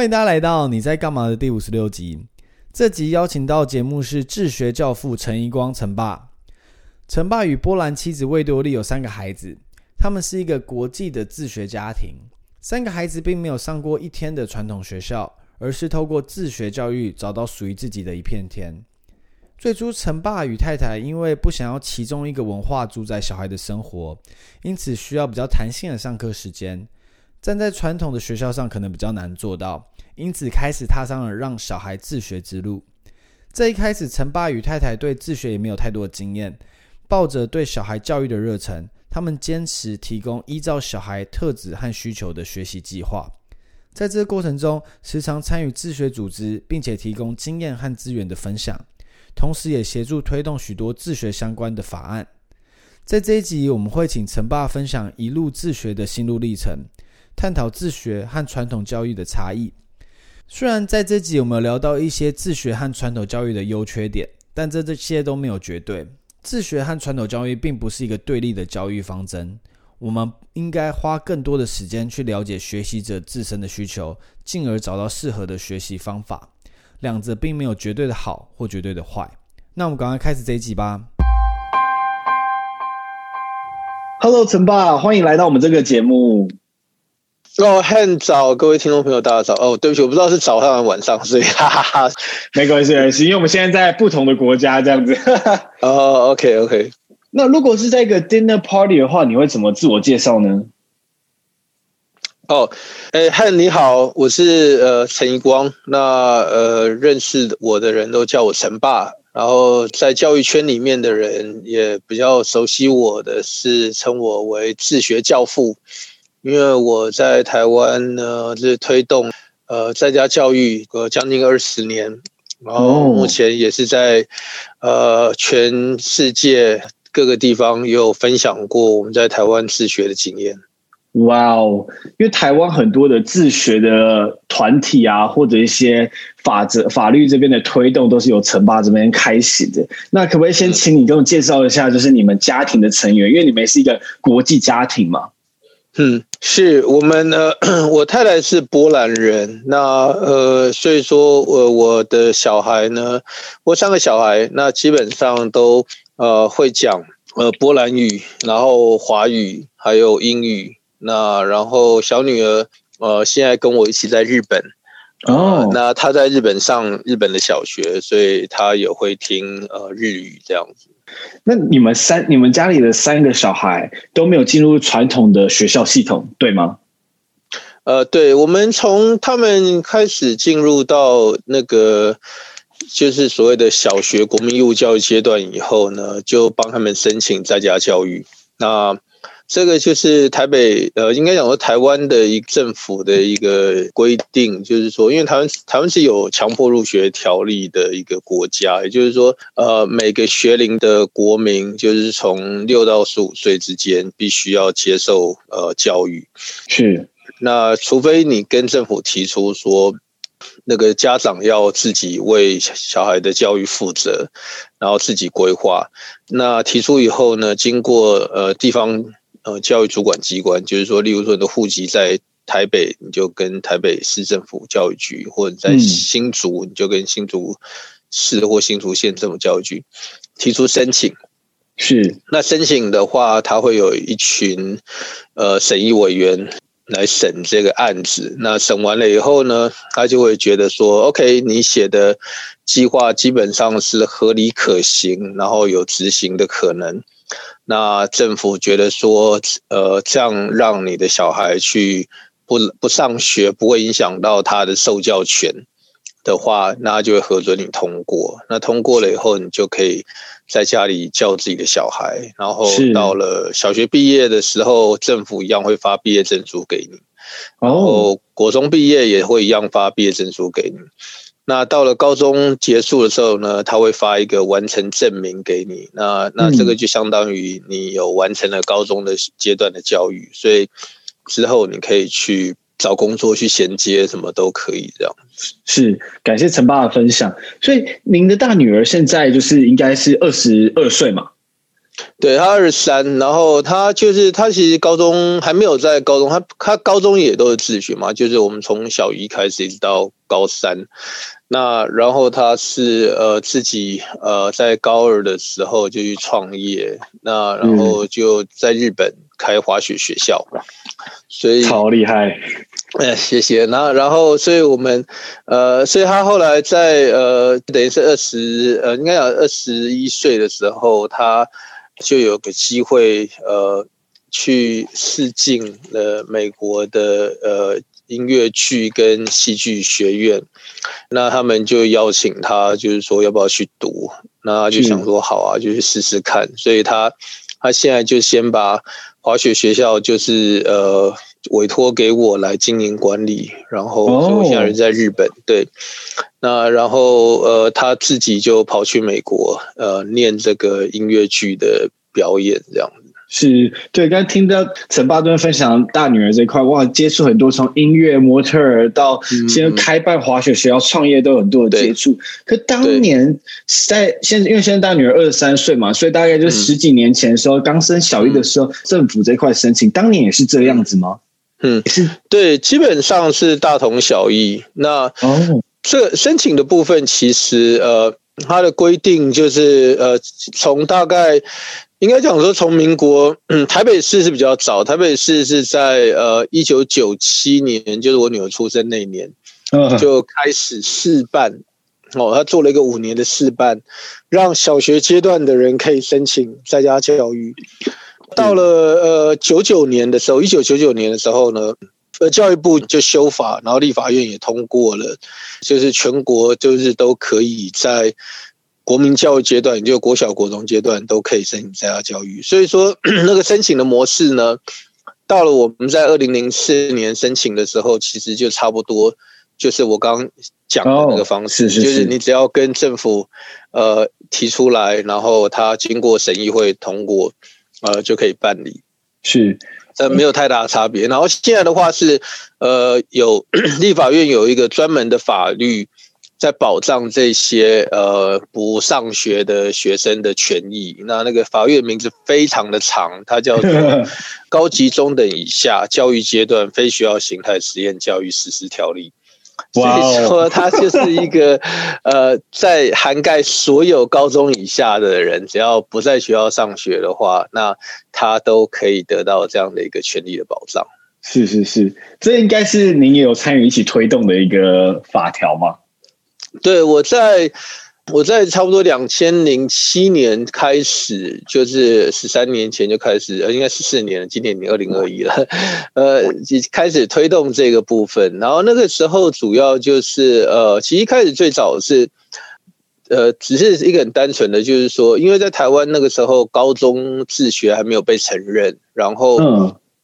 欢迎大家来到你在干嘛的第五十六集。这集邀请到节目是自学教父陈宜光陈爸。陈爸与波兰妻子魏多丽有三个孩子，他们是一个国际的自学家庭。三个孩子并没有上过一天的传统学校，而是透过自学教育找到属于自己的一片天。最初，陈爸与太太因为不想要其中一个文化主宰小孩的生活，因此需要比较弹性的上课时间。站在传统的学校上可能比较难做到，因此开始踏上了让小孩自学之路。这一开始，陈爸与太太对自学也没有太多的经验，抱着对小孩教育的热忱，他们坚持提供依照小孩特质和需求的学习计划。在这个过程中，时常参与自学组织，并且提供经验和资源的分享。同时，也协助推动许多自学相关的法案。在这一集，我们会请陈爸分享一路自学的心路历程，探讨自学和传统教育的差异。虽然在这集我们有聊到一些自学和传统教育的优缺点，但这这些都没有绝对。自学和传统教育并不是一个对立的教育方针。我们应该花更多的时间去了解学习者自身的需求，进而找到适合的学习方法。两者并没有绝对的好或绝对的坏。那我们赶快开始这一集吧。Hello，陈爸，欢迎来到我们这个节目。哦，很早，各位听众朋友，大家早。哦，对不起，我不知道是早上还是晚上，所以哈哈哈，没关系，没关系，因为我们现在在不同的国家，这样子。哦，OK，OK。那如果是在一个 dinner party 的话，你会怎么自我介绍呢？哦，哎，嗨，你好，我是呃陈一光。那呃，认识我的人都叫我陈爸，然后在教育圈里面的人也比较熟悉我的是称我为自学教父，因为我在台湾呢是推动呃在家教育呃将近二十年，然后目前也是在呃全世界各个地方也有分享过我们在台湾自学的经验。哇哦！因为台湾很多的自学的团体啊，或者一些法则、法律这边的推动，都是由陈爸这边开始的。那可不可以先请你跟我介绍一下，就是你们家庭的成员？因为你们是一个国际家庭嘛。嗯，是我们呢。我太太是波兰人，那呃，所以说我我的小孩呢，我三个小孩，那基本上都呃会讲呃波兰语，然后华语，还有英语。那然后小女儿呃现在跟我一起在日本哦、呃，那她在日本上日本的小学，所以她也会听呃日语这样子。那你们三你们家里的三个小孩都没有进入传统的学校系统，对吗？呃，对，我们从他们开始进入到那个就是所谓的小学国民义务教育阶段以后呢，就帮他们申请在家教育。那这个就是台北，呃，应该讲说台湾的一政府的一个规定，就是说，因为台湾台湾是有强迫入学条例的一个国家，也就是说，呃，每个学龄的国民，就是从六到十五岁之间，必须要接受呃教育。是，那除非你跟政府提出说，那个家长要自己为小孩的教育负责，然后自己规划。那提出以后呢，经过呃地方。呃，教育主管机关就是说，例如说你的户籍在台北，你就跟台北市政府教育局；或者在新竹，你就跟新竹市或新竹县政府教育局提出申请。是，那申请的话，他会有一群呃审议委员来审这个案子。那审完了以后呢，他就会觉得说，OK，你写的计划基本上是合理可行，然后有执行的可能。那政府觉得说，呃，这样让你的小孩去不不上学，不会影响到他的受教权的话，那就会核准你通过。那通过了以后，你就可以在家里教自己的小孩。然后到了小学毕业的时候，政府一样会发毕业证书给你。然后国中毕业也会一样发毕业证书给你。那到了高中结束的时候呢，他会发一个完成证明给你。那那这个就相当于你有完成了高中的阶段的教育，所以之后你可以去找工作去衔接，什么都可以这样。是，感谢陈爸的分享。所以您的大女儿现在就是应该是二十二岁嘛？对，他二十三，然后他就是他其实高中还没有在高中，他他高中也都是自学嘛，就是我们从小一开始一直到高三，那然后他是呃自己呃在高二的时候就去创业，那然后就在日本开滑雪学校，嗯、所以超厉害，哎，谢谢。那然后所以我们呃，所以他后来在呃等于是二十呃应该讲二十一岁的时候他。就有个机会，呃，去试镜了美国的呃音乐剧跟戏剧学院，那他们就邀请他，就是说要不要去读，那他就想说好啊，就去试试看。所以他他现在就先把滑雪学校就是呃委托给我来经营管理，然后所以我现在人在日本，对。那然后呃，他自己就跑去美国呃念这个音乐剧的表演，这样子是对。刚才听到陈巴顿分享大女儿这一块，哇，接触很多从音乐模特儿到现在开办滑雪学校、创业都有很多的接触。可当年在现在，因为现在大女儿二十三岁嘛，所以大概就十几年前的时候，刚、嗯、升小一的时候，政府这块申请，当年也是这样子吗？嗯，对，基本上是大同小异。那哦。这申请的部分，其实呃，它的规定就是呃，从大概应该讲说，从民国，嗯，台北市是比较早，台北市是在呃一九九七年，就是我女儿出生那一年，就开始试办哦，他做了一个五年的试办，让小学阶段的人可以申请在家教育。到了呃九九年的时候，一九九九年的时候呢。呃，教育部就修法，然后立法院也通过了，就是全国就是都可以在国民教育阶段，也就国小、国中阶段都可以申请在家教育。所以说，那个申请的模式呢，到了我们在二零零四年申请的时候，其实就差不多，就是我刚刚讲的那个方式，就是你只要跟政府呃提出来，然后他经过审议会通过，呃就可以办理。是。呃，没有太大的差别。然后现在的话是，呃，有 立法院有一个专门的法律在保障这些呃不上学的学生的权益。那那个法律名字非常的长，它叫做 《高级中等以下教育阶段非学校形态实验教育实施条例》。所以说，他就是一个呃，在涵盖所有高中以下的人，只要不在学校上学的话，那他都可以得到这样的一个权利的保障。是是是，这应该是您也有参与一起推动的一个法条吗？对，我在。我在差不多两千零七年开始，就是十三年前就开始，呃，应该十四年了，今年已经二零二一了，呃，开始推动这个部分。然后那个时候主要就是，呃，其实一开始最早是，呃，只是一个很单纯的，就是说，因为在台湾那个时候高中自学还没有被承认，然后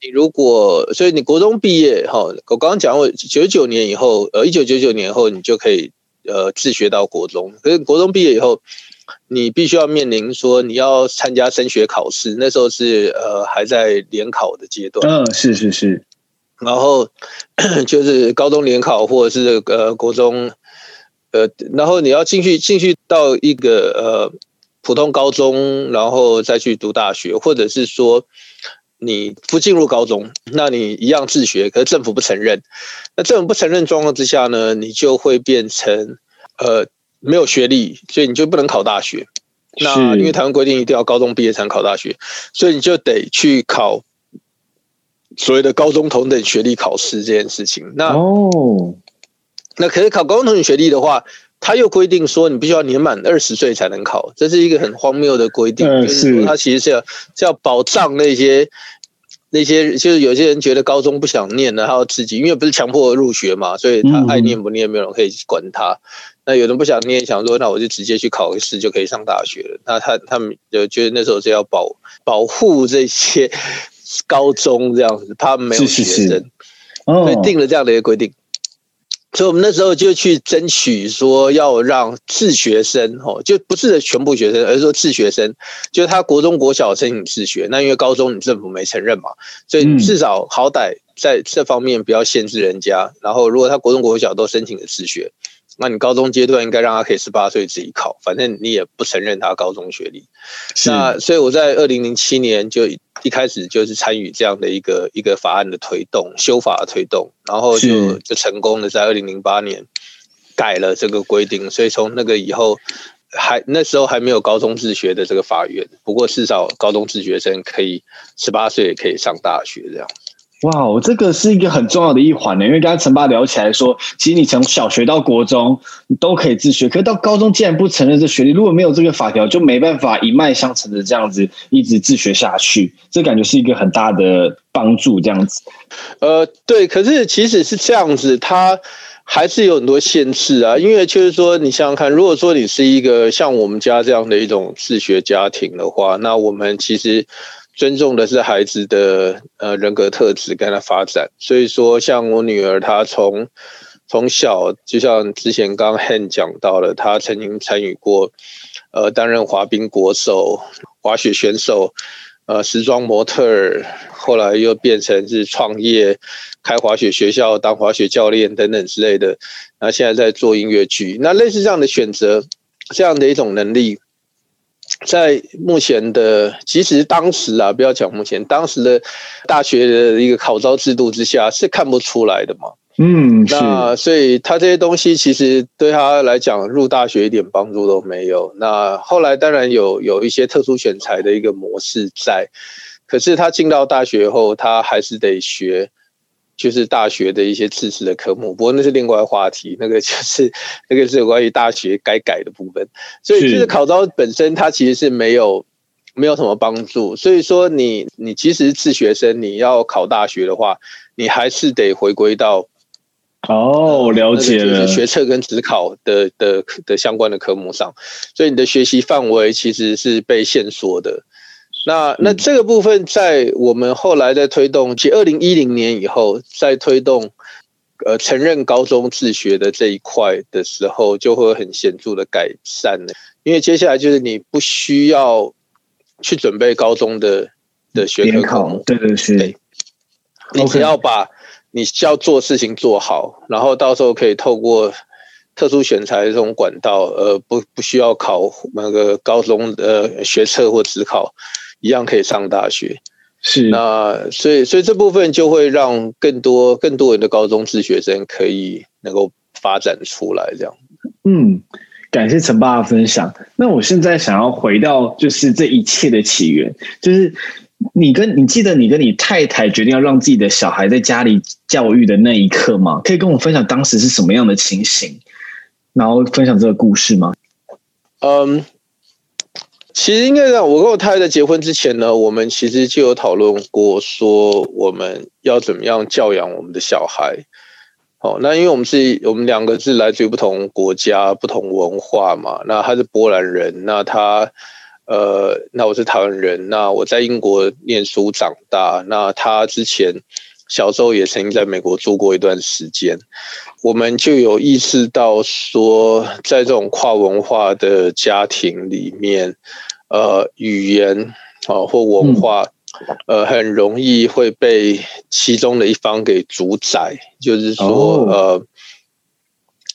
你如果，所以你国中毕业哈，我刚刚讲过，九九年以后，呃，一九九九年后你就可以。呃，自学到国中，可是国中毕业以后，你必须要面临说你要参加升学考试，那时候是呃还在联考的阶段。嗯，是是是。然后 就是高中联考或者是呃国中，呃，然后你要进去进去到一个呃普通高中，然后再去读大学，或者是说。你不进入高中，那你一样自学，可是政府不承认。那政府不承认状况之下呢，你就会变成呃没有学历，所以你就不能考大学。那因为台湾规定一定要高中毕业才能考大学，所以你就得去考所谓的高中同等学历考试这件事情。那哦，那可是考高中同等学历的话。他又规定说，你必须要年满二十岁才能考，这是一个很荒谬的规定。就是说，他其实是要是要保障那些那些，就是有些人觉得高中不想念了，他要自己，因为不是强迫入学嘛，所以他爱念不念，没有人可以管他。那有人不想念，想说，那我就直接去考个试就可以上大学了。那他他们就觉得那时候是要保保护这些高中这样子，怕没有学生，所以定了这样的一个规定。所以，我们那时候就去争取说，要让自学生哦，就不是全部学生，而是说自学生，就是他国中、国小申请自学。那因为高中你政府没承认嘛，所以至少好歹在这方面不要限制人家。然后，如果他国中、国小都申请了自学，那你高中阶段应该让他可以十八岁自己考，反正你也不承认他高中学历。那所以我在二零零七年就一开始就是参与这样的一个一个法案的推动，修法的推动，然后就就成功的在二零零八年改了这个规定，所以从那个以后。还那时候还没有高中自学的这个法院，不过至少高中自学生可以十八岁也可以上大学这样。哇，这个是一个很重要的一环呢，因为刚才陈爸聊起来说，其实你从小学到国中你都可以自学，可是到高中既然不承认这学历，如果没有这个法条，就没办法一脉相承的这样子一直自学下去，这感觉是一个很大的帮助这样子。呃，对，可是其实是这样子，他。还是有很多限制啊，因为就是说，你想想看，如果说你是一个像我们家这样的一种自学家庭的话，那我们其实尊重的是孩子的呃人格特质跟他发展。所以说，像我女儿，她从从小就像之前刚 Han 讲到了，她曾经参与过呃担任滑冰国手、滑雪选手。呃，时装模特儿，后来又变成是创业，开滑雪学校，当滑雪教练等等之类的。那现在在做音乐剧，那类似这样的选择，这样的一种能力，在目前的，其实当时啊，不要讲目前，当时的大学的一个考招制度之下，是看不出来的嘛。嗯，那所以他这些东西其实对他来讲入大学一点帮助都没有。那后来当然有有一些特殊选材的一个模式在，可是他进到大学后，他还是得学，就是大学的一些自制的科目。不过那是另外话题，那个就是那个是有关于大学该改的部分。所以就是考招本身它其实是没有没有什么帮助。所以说你你其实自学生你要考大学的话，你还是得回归到。哦，了解了，就是学测跟职考的的的相关的科目上，所以你的学习范围其实是被限缩的。那那这个部分在我们后来在推动，其实二零一零年以后在推动呃承认高中自学的这一块的时候，就会很显著的改善了。因为接下来就是你不需要去准备高中的的学科科目，对对对，你只要把。你需要做事情做好，然后到时候可以透过特殊选材这种管道，呃，不不需要考那个高中的学测或职考，一样可以上大学。是，那所以所以这部分就会让更多更多人的高中自学生可以能够发展出来，这样。嗯，感谢陈爸的分享。那我现在想要回到就是这一切的起源，就是。你跟你记得你跟你太太决定要让自己的小孩在家里教育的那一刻吗？可以跟我分享当时是什么样的情形，然后分享这个故事吗？嗯，其实应该让我跟我太太在结婚之前呢，我们其实就有讨论过，说我们要怎么样教养我们的小孩。哦，那因为我们是我们两个是来自于不同国家、不同文化嘛，那他是波兰人，那他。呃，那我是台湾人，那我在英国念书长大，那他之前小时候也曾经在美国住过一段时间，我们就有意识到说，在这种跨文化的家庭里面，呃，语言啊或文化，呃，很容易会被其中的一方给主宰，就是说，呃，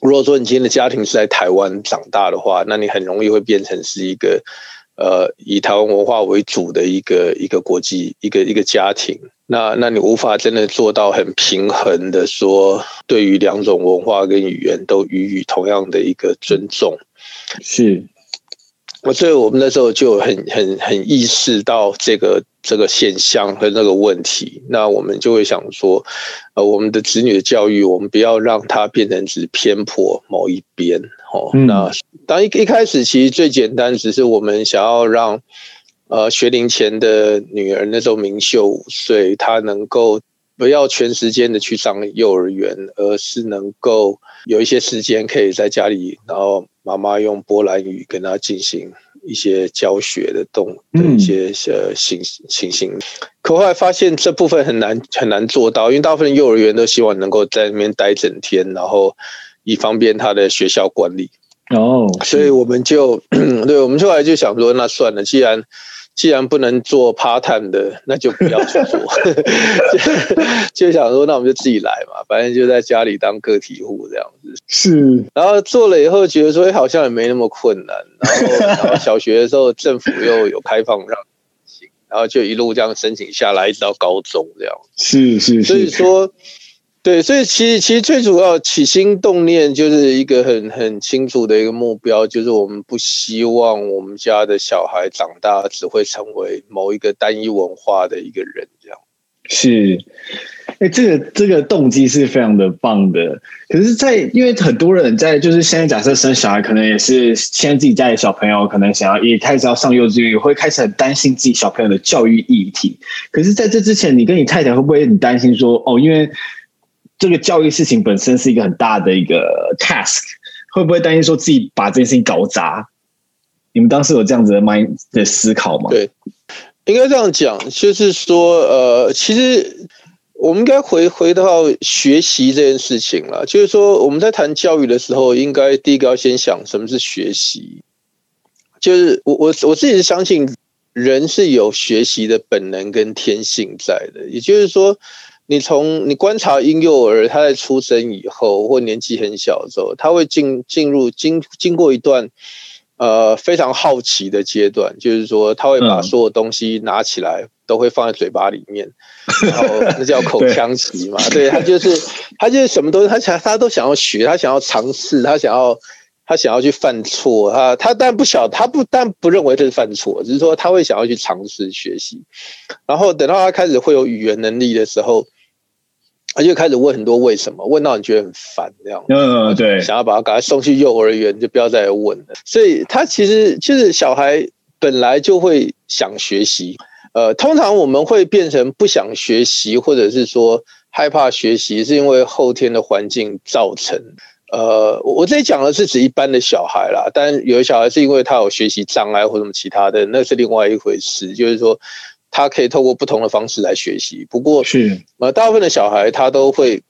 如果说你今天的家庭是在台湾长大的话，那你很容易会变成是一个。呃，以台湾文化为主的一个一个国际一个一个家庭，那那你无法真的做到很平衡的说，对于两种文化跟语言都予以同样的一个尊重。是，我所以我们那时候就很很很意识到这个这个现象和那个问题，那我们就会想说，呃，我们的子女的教育，我们不要让它变成只偏颇某一边。哦，那当一一开始其实最简单，只是我们想要让呃学龄前的女儿那时候明秀五岁，她能够不要全时间的去上幼儿园，而是能够有一些时间可以在家里，然后妈妈用波兰语跟他进行一些教学的动的一些呃情情形。可后来发现这部分很难很难做到，因为大部分幼儿园都希望能够在那边待整天，然后。以方便他的学校管理哦，所以我们就 对，我们后来就想说，那算了，既然既然不能做 part time 的，那就不要去做。就，就想说，那我们就自己来嘛，反正就在家里当个体户这样子。是，然后做了以后，觉得说，哎，好像也没那么困难。然后，然后小学的时候，政府又有开放让然后就一路这样申请下来，一直到高中这样。是是是，所以说。对，所以其实其实最主要起心动念就是一个很很清楚的一个目标，就是我们不希望我们家的小孩长大只会成为某一个单一文化的一个人，这样。是，哎，这个这个动机是非常的棒的。可是在，因为很多人在就是现在假设生小孩，可能也是现在自己家里小朋友可能想要也开始要上幼稚园，会开始很担心自己小朋友的教育议题。可是在这之前，你跟你太太会不会很担心说，哦，因为这个教育事情本身是一个很大的一个 task，会不会担心说自己把这件事情搞砸？你们当时有这样子的 mind 的思考吗？对，应该这样讲，就是说，呃，其实我们应该回回到学习这件事情了。就是说，我们在谈教育的时候，应该第一个要先想什么是学习。就是我我我自己是相信人是有学习的本能跟天性在的，也就是说。你从你观察婴幼儿，他在出生以后或年纪很小的时候，他会进进入经经过一段呃非常好奇的阶段，就是说他会把所有东西拿起来都会放在嘴巴里面，然后那叫口腔期嘛。对，他就是他就是什么东西，他想他都想要学，他想要尝试，他想要他想要去犯错，他他但不晓他不但不认为这是犯错，只是说他会想要去尝试学习，然后等到他开始会有语言能力的时候。他就开始问很多为什么，问到你觉得很烦这样。嗯，对，想要把他赶快送去幼儿园，就不要再问了。所以他其实就是小孩本来就会想学习。呃，通常我们会变成不想学习，或者是说害怕学习，是因为后天的环境造成。呃，我这里讲的是指一般的小孩啦，但有的小孩是因为他有学习障碍或什么其他的，那是另外一回事。就是说。他可以透过不同的方式来学习，不过是呃，大部分的小孩他都会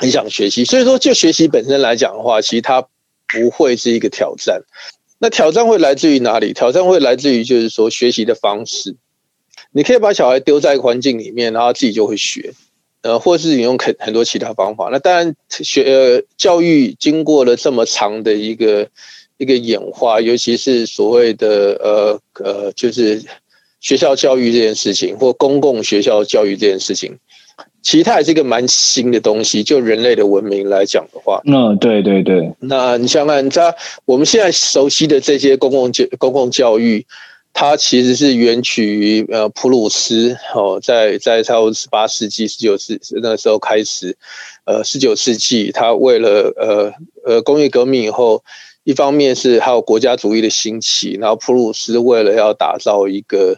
很想学习，所以说就学习本身来讲的话，其实他不会是一个挑战。那挑战会来自于哪里？挑战会来自于就是说学习的方式。你可以把小孩丢在一个环境里面，然后自己就会学，呃，或是你用很很多其他方法。那当然学呃教育经过了这么长的一个一个演化，尤其是所谓的呃呃就是。学校教育这件事情，或公共学校教育这件事情，其实它也是一个蛮新的东西。就人类的文明来讲的话，嗯，对对对。那你想想，在我们现在熟悉的这些公共教公共教育，它其实是源取于呃普鲁斯哦，在在差不多十八世纪、十九世那个时候开始，呃，十九世纪，他为了呃呃工业革命以后。一方面是还有国家主义的兴起，然后普鲁斯为了要打造一个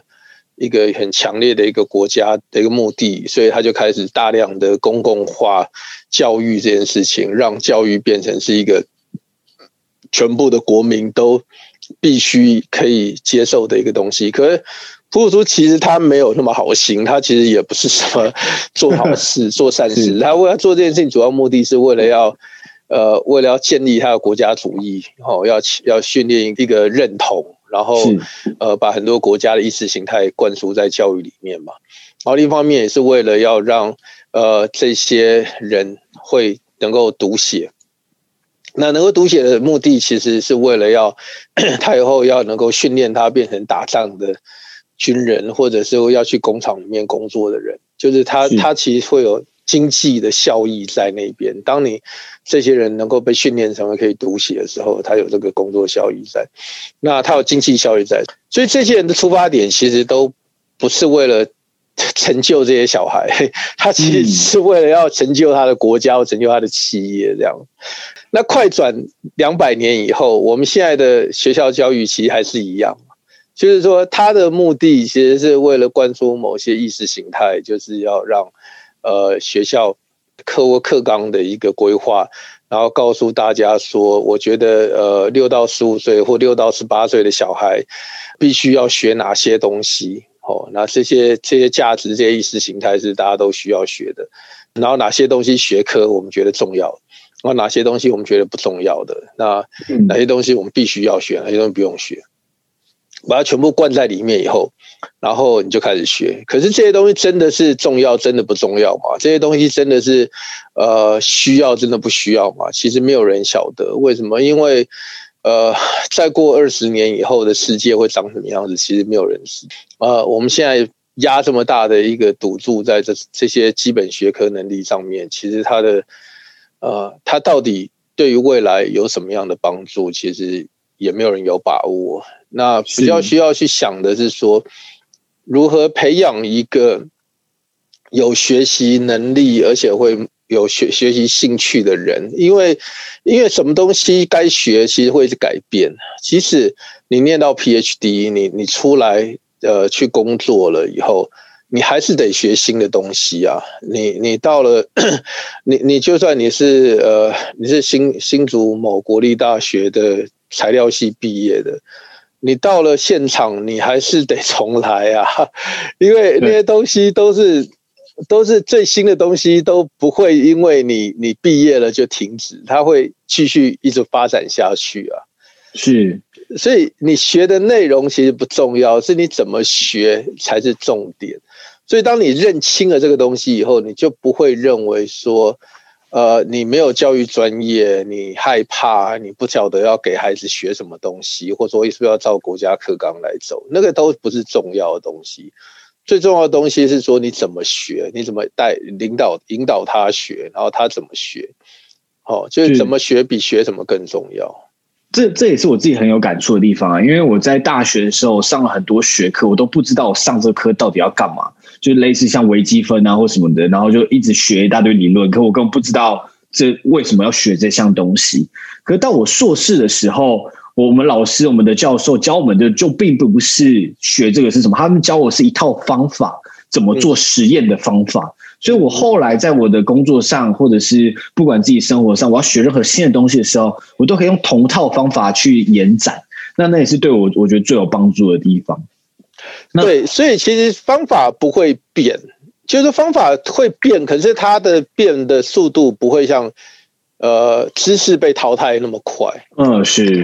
一个很强烈的一个国家的一个目的，所以他就开始大量的公共化教育这件事情，让教育变成是一个全部的国民都必须可以接受的一个东西。可是普鲁斯其实他没有那么好心，他其实也不是什么做好事、做善事，他为了做这件事情，主要目的是为了要。呃，为了要建立他的国家主义，哦，要要训练一个认同，然后呃，把很多国家的意识形态灌输在教育里面嘛。然后另一方面也是为了要让呃这些人会能够读写。那能够读写的目的，其实是为了要 他以后要能够训练他变成打仗的军人，或者是要去工厂里面工作的人。就是他他其实会有。经济的效益在那边。当你这些人能够被训练成为可以读写的时候，他有这个工作效益在。那他有经济效益在，所以这些人的出发点其实都不是为了成就这些小孩，他其实是为了要成就他的国家或成就他的企业这样。那快转两百年以后，我们现在的学校教育其实还是一样，就是说他的目的其实是为了灌输某些意识形态，就是要让。呃，学校课或课纲的一个规划，然后告诉大家说，我觉得呃，六到十五岁或六到十八岁的小孩必须要学哪些东西哦，那这些这些价值、这些意识形态是大家都需要学的。然后哪些东西学科我们觉得重要，然后哪些东西我们觉得不重要的，那哪些东西我们必须要学，哪些东西不用学。把它全部灌在里面以后，然后你就开始学。可是这些东西真的是重要，真的不重要吗？这些东西真的是呃需要，真的不需要吗？其实没有人晓得为什么，因为呃，再过二十年以后的世界会长什么样子，其实没有人知。呃，我们现在压这么大的一个赌注在这这些基本学科能力上面，其实它的呃，它到底对于未来有什么样的帮助，其实也没有人有把握。那比较需要去想的是说，如何培养一个有学习能力，而且会有学学习兴趣的人。因为，因为什么东西该学，其实会是改变。即使你念到 PhD，你你出来呃去工作了以后，你还是得学新的东西啊。你你到了，你你就算你是呃你是新新竹某国立大学的材料系毕业的。你到了现场，你还是得重来啊，因为那些东西都是都是最新的东西，都不会因为你你毕业了就停止，它会继续一直发展下去啊。是，所以你学的内容其实不重要，是你怎么学才是重点。所以当你认清了这个东西以后，你就不会认为说。呃，你没有教育专业，你害怕，你不晓得要给孩子学什么东西，或者说是不是要照国家课纲来走，那个都不是重要的东西。最重要的东西是说你怎么学，你怎么带领导引导他学，然后他怎么学。哦，就是怎么学比学什么更重要。这这也是我自己很有感触的地方啊，因为我在大学的时候上了很多学科，我都不知道我上这科到底要干嘛。就类似像微积分啊或什么的，然后就一直学一大堆理论，可我根本不知道这为什么要学这项东西。可是到我硕士的时候，我们老师、我们的教授教我们的就并不是学这个是什么，他们教我是一套方法，怎么做实验的方法。所以我后来在我的工作上，或者是不管自己生活上，我要学任何新的东西的时候，我都可以用同套方法去延展。那那也是对我我觉得最有帮助的地方。对，所以其实方法不会变，就是方法会变，可是它的变的速度不会像呃知识被淘汰那么快。嗯，是。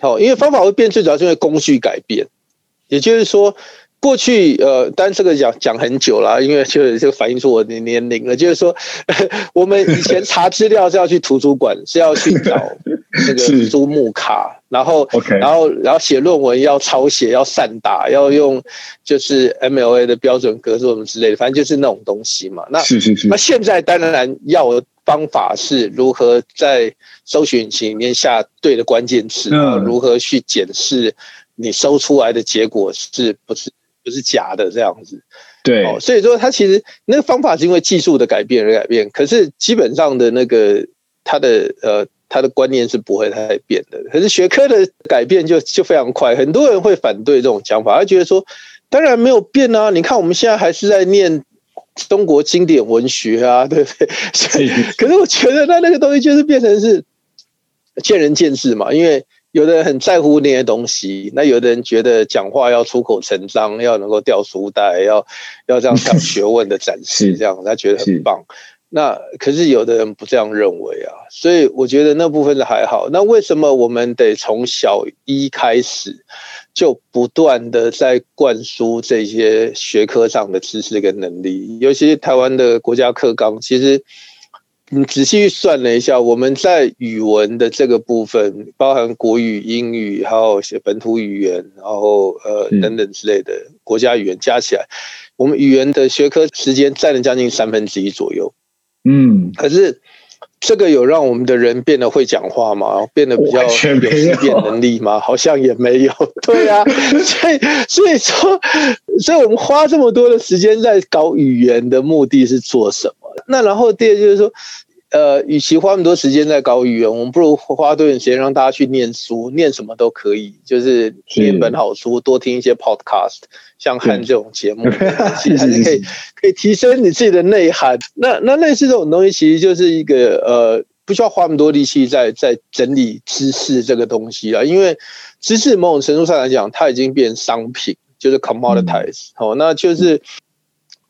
好，因为方法会变，最主要是因为工具改变。也就是说，过去呃，但这个讲讲很久了，因为就就反映出我的年龄了。就是说，我们以前查资料是要去图书馆，是要去找 那个租木卡。然后.然后，然后写论文要抄写，要散打，要用就是 MLA 的标准格式什么之类的，反正就是那种东西嘛。那是是是。那现在当然要的方法是如何在搜寻引擎里面下对的关键词，如何去检视你搜出来的结果是不是不是假的这样子。对，哦，所以说它其实那个方法是因为技术的改变而改变，可是基本上的那个它的呃。他的观念是不会太变的，可是学科的改变就就非常快，很多人会反对这种讲法，他觉得说，当然没有变啊，你看我们现在还是在念中国经典文学啊，对不对？所以，可是我觉得那那个东西就是变成是见仁见智嘛，因为有的人很在乎那些东西，那有的人觉得讲话要出口成章，要能够掉书袋，要要这样讲 学问的展示，这样他觉得很棒。那可是有的人不这样认为啊，所以我觉得那部分的还好。那为什么我们得从小一开始就不断的在灌输这些学科上的知识跟能力？尤其是台湾的国家课纲，其实你仔细算了一下，我们在语文的这个部分，包含国语、英语，还有写本土语言，然后呃等等之类的国家语言加起来，我们语言的学科时间占了将近三分之一左右。嗯，可是这个有让我们的人变得会讲话吗？变得比较有思辨能力吗？好像也没有。对啊，所以所以说，所以我们花这么多的时间在搞语言的目的是做什么？那然后第二就是说。呃，与其花那么多时间在搞语言，我们不如花多点时间让大家去念书，念什么都可以，就是念本好书，多听一些 podcast，像看这种节目，其实还是可以可以提升你自己的内涵。那那类似这种东西，其实就是一个呃，不需要花那么多力气在在整理知识这个东西了，因为知识某种程度上来讲，它已经变商品，就是 commoditize，好，那就是。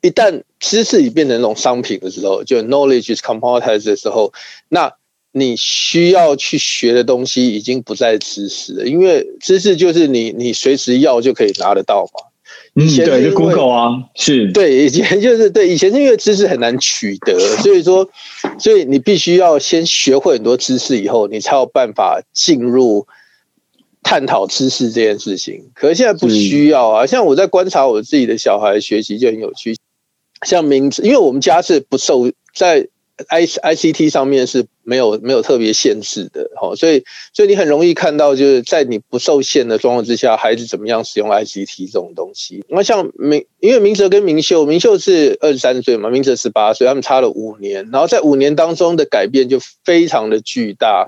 一旦知识已变成那种商品的时候，就 knowledge is commoditized 的时候，那你需要去学的东西已经不再知识了，因为知识就是你你随时要就可以拿得到嘛。以前、嗯、对，就 Google 啊，是对，以前就是对，以前是因为知识很难取得，所以说，所以你必须要先学会很多知识以后，你才有办法进入探讨知识这件事情。可是现在不需要啊，像我在观察我自己的小孩学习就很有趣，像名字，因为我们家是不受在。I I C T 上面是没有没有特别限制的，哈，所以所以你很容易看到，就是在你不受限的状况之下，孩子怎么样使用 I C T 这种东西。那像明，因为明哲跟明秀，明秀是二十三岁嘛，明哲十八岁，他们差了五年，然后在五年当中的改变就非常的巨大。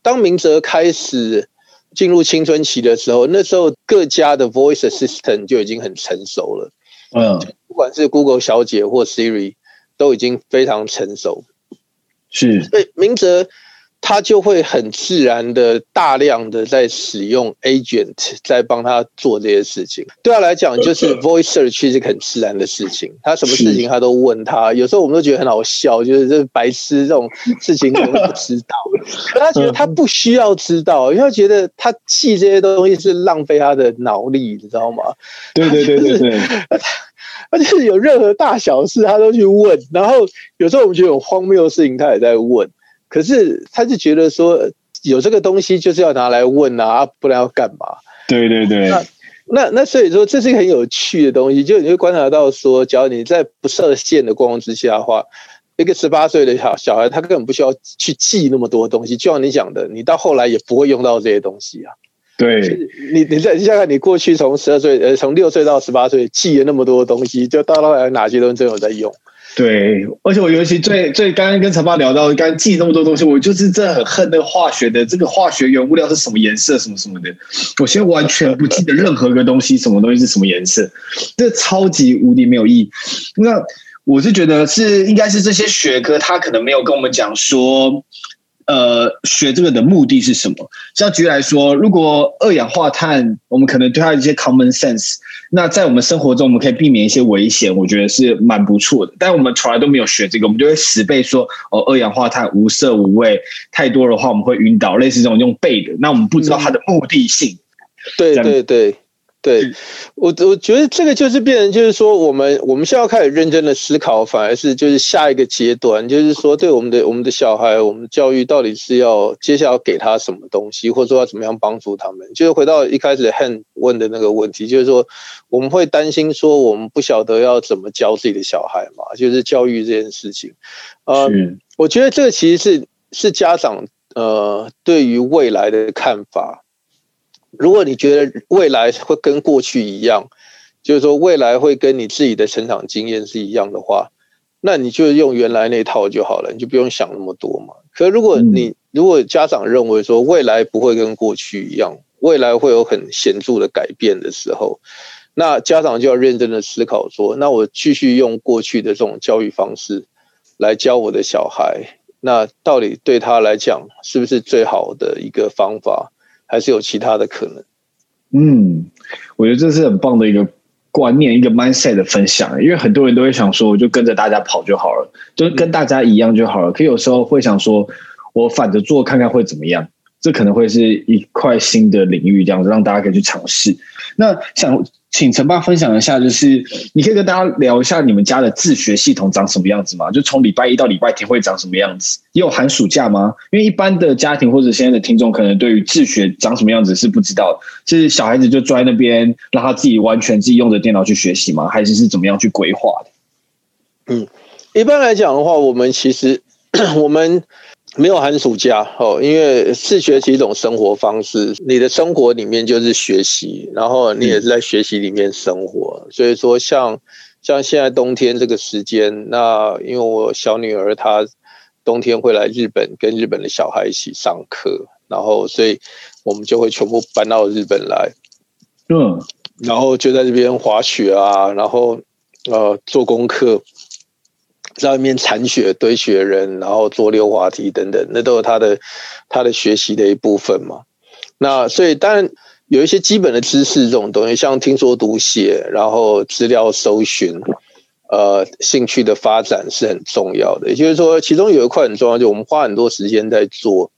当明哲开始进入青春期的时候，那时候各家的 Voice Assistant 就已经很成熟了，嗯，不管是 Google 小姐或 Siri。都已经非常成熟，是，所以明哲他就会很自然的大量的在使用 agent 在帮他做这些事情。对他来讲，就是 voice search 是很自然的事情。他什么事情他都问他，有时候我们都觉得很好笑，就是这白痴这种事情都不知道。他觉得他不需要知道，因为他觉得他记这些东西是浪费他的脑力，你知道吗？对对对对对。而且有任何大小事，他都去问。然后有时候我们觉得有荒谬的事情，他也在问。可是他就觉得说，有这个东西就是要拿来问啊，不然要干嘛？对对对。那那那所以说，这是一个很有趣的东西。就你会观察到说，假如你在不设限的光之下的话，一个十八岁的小小孩，他根本不需要去记那么多东西。就像你讲的，你到后来也不会用到这些东西啊。对，你你再你想想，你过去从十二岁呃，从六岁到十八岁记了那么多东西，就到后来哪些东西真有在用？对，而且我尤其最最刚刚跟陈爸聊到，刚刚记那么多东西，我就是真的很恨那个化学的这个化学原物料是什么颜色，什么什么的，我现在完全不记得任何一个东西，什么东西是什么颜色，这超级无敌没有意义。那我是觉得是应该是这些学科，他可能没有跟我们讲说。呃，学这个的目的是什么？像举例来说，如果二氧化碳，我们可能对它有一些 common sense，那在我们生活中，我们可以避免一些危险，我觉得是蛮不错的。但我们从来都没有学这个，我们就会死背说哦，二氧化碳无色无味，太多的话我们会晕倒，类似这种用背的。那我们不知道它的目的性。嗯、对对对。对我，我觉得这个就是变成，就是说，我们我们现在要开始认真的思考，反而是就是下一个阶段，就是说，对我们的我们的小孩，我们的教育到底是要接下来要给他什么东西，或者说要怎么样帮助他们？就是回到一开始 Han 问的那个问题，就是说，我们会担心说，我们不晓得要怎么教自己的小孩嘛？就是教育这件事情，呃，我觉得这个其实是是家长呃对于未来的看法。如果你觉得未来会跟过去一样，就是说未来会跟你自己的成长经验是一样的话，那你就用原来那套就好了，你就不用想那么多嘛。可如果你如果家长认为说未来不会跟过去一样，未来会有很显著的改变的时候，那家长就要认真的思考说，那我继续用过去的这种教育方式来教我的小孩，那到底对他来讲是不是最好的一个方法？还是有其他的可能。嗯，我觉得这是很棒的一个观念，一个 mindset 的分享。因为很多人都会想说，我就跟着大家跑就好了，就跟大家一样就好了。可有时候会想说，我反着做看看会怎么样？这可能会是一块新的领域，这样子让大家可以去尝试。那想。请陈爸分享一下，就是你可以跟大家聊一下你们家的自学系统长什么样子吗？就从礼拜一到礼拜天会长什么样子？也有寒暑假吗？因为一般的家庭或者现在的听众可能对于自学长什么样子是不知道就，是小孩子就坐在那边让他自己完全自己用着电脑去学习吗？还是是怎么样去规划的？嗯，一般来讲的话，我们其实 我们。没有寒暑假哦，因为自学是一种生活方式，你的生活里面就是学习，然后你也是在学习里面生活。所以说像，像像现在冬天这个时间，那因为我小女儿她冬天会来日本，跟日本的小孩一起上课，然后所以我们就会全部搬到日本来，嗯，然后就在这边滑雪啊，然后呃做功课。在外面铲雪、堆雪人，然后做溜滑梯等等，那都是他的他的学习的一部分嘛。那所以当然有一些基本的知识这种东西，像听说读写，然后资料搜寻，呃兴趣的发展是很重要的。也就是说，其中有一块很重要，就我们花很多时间在做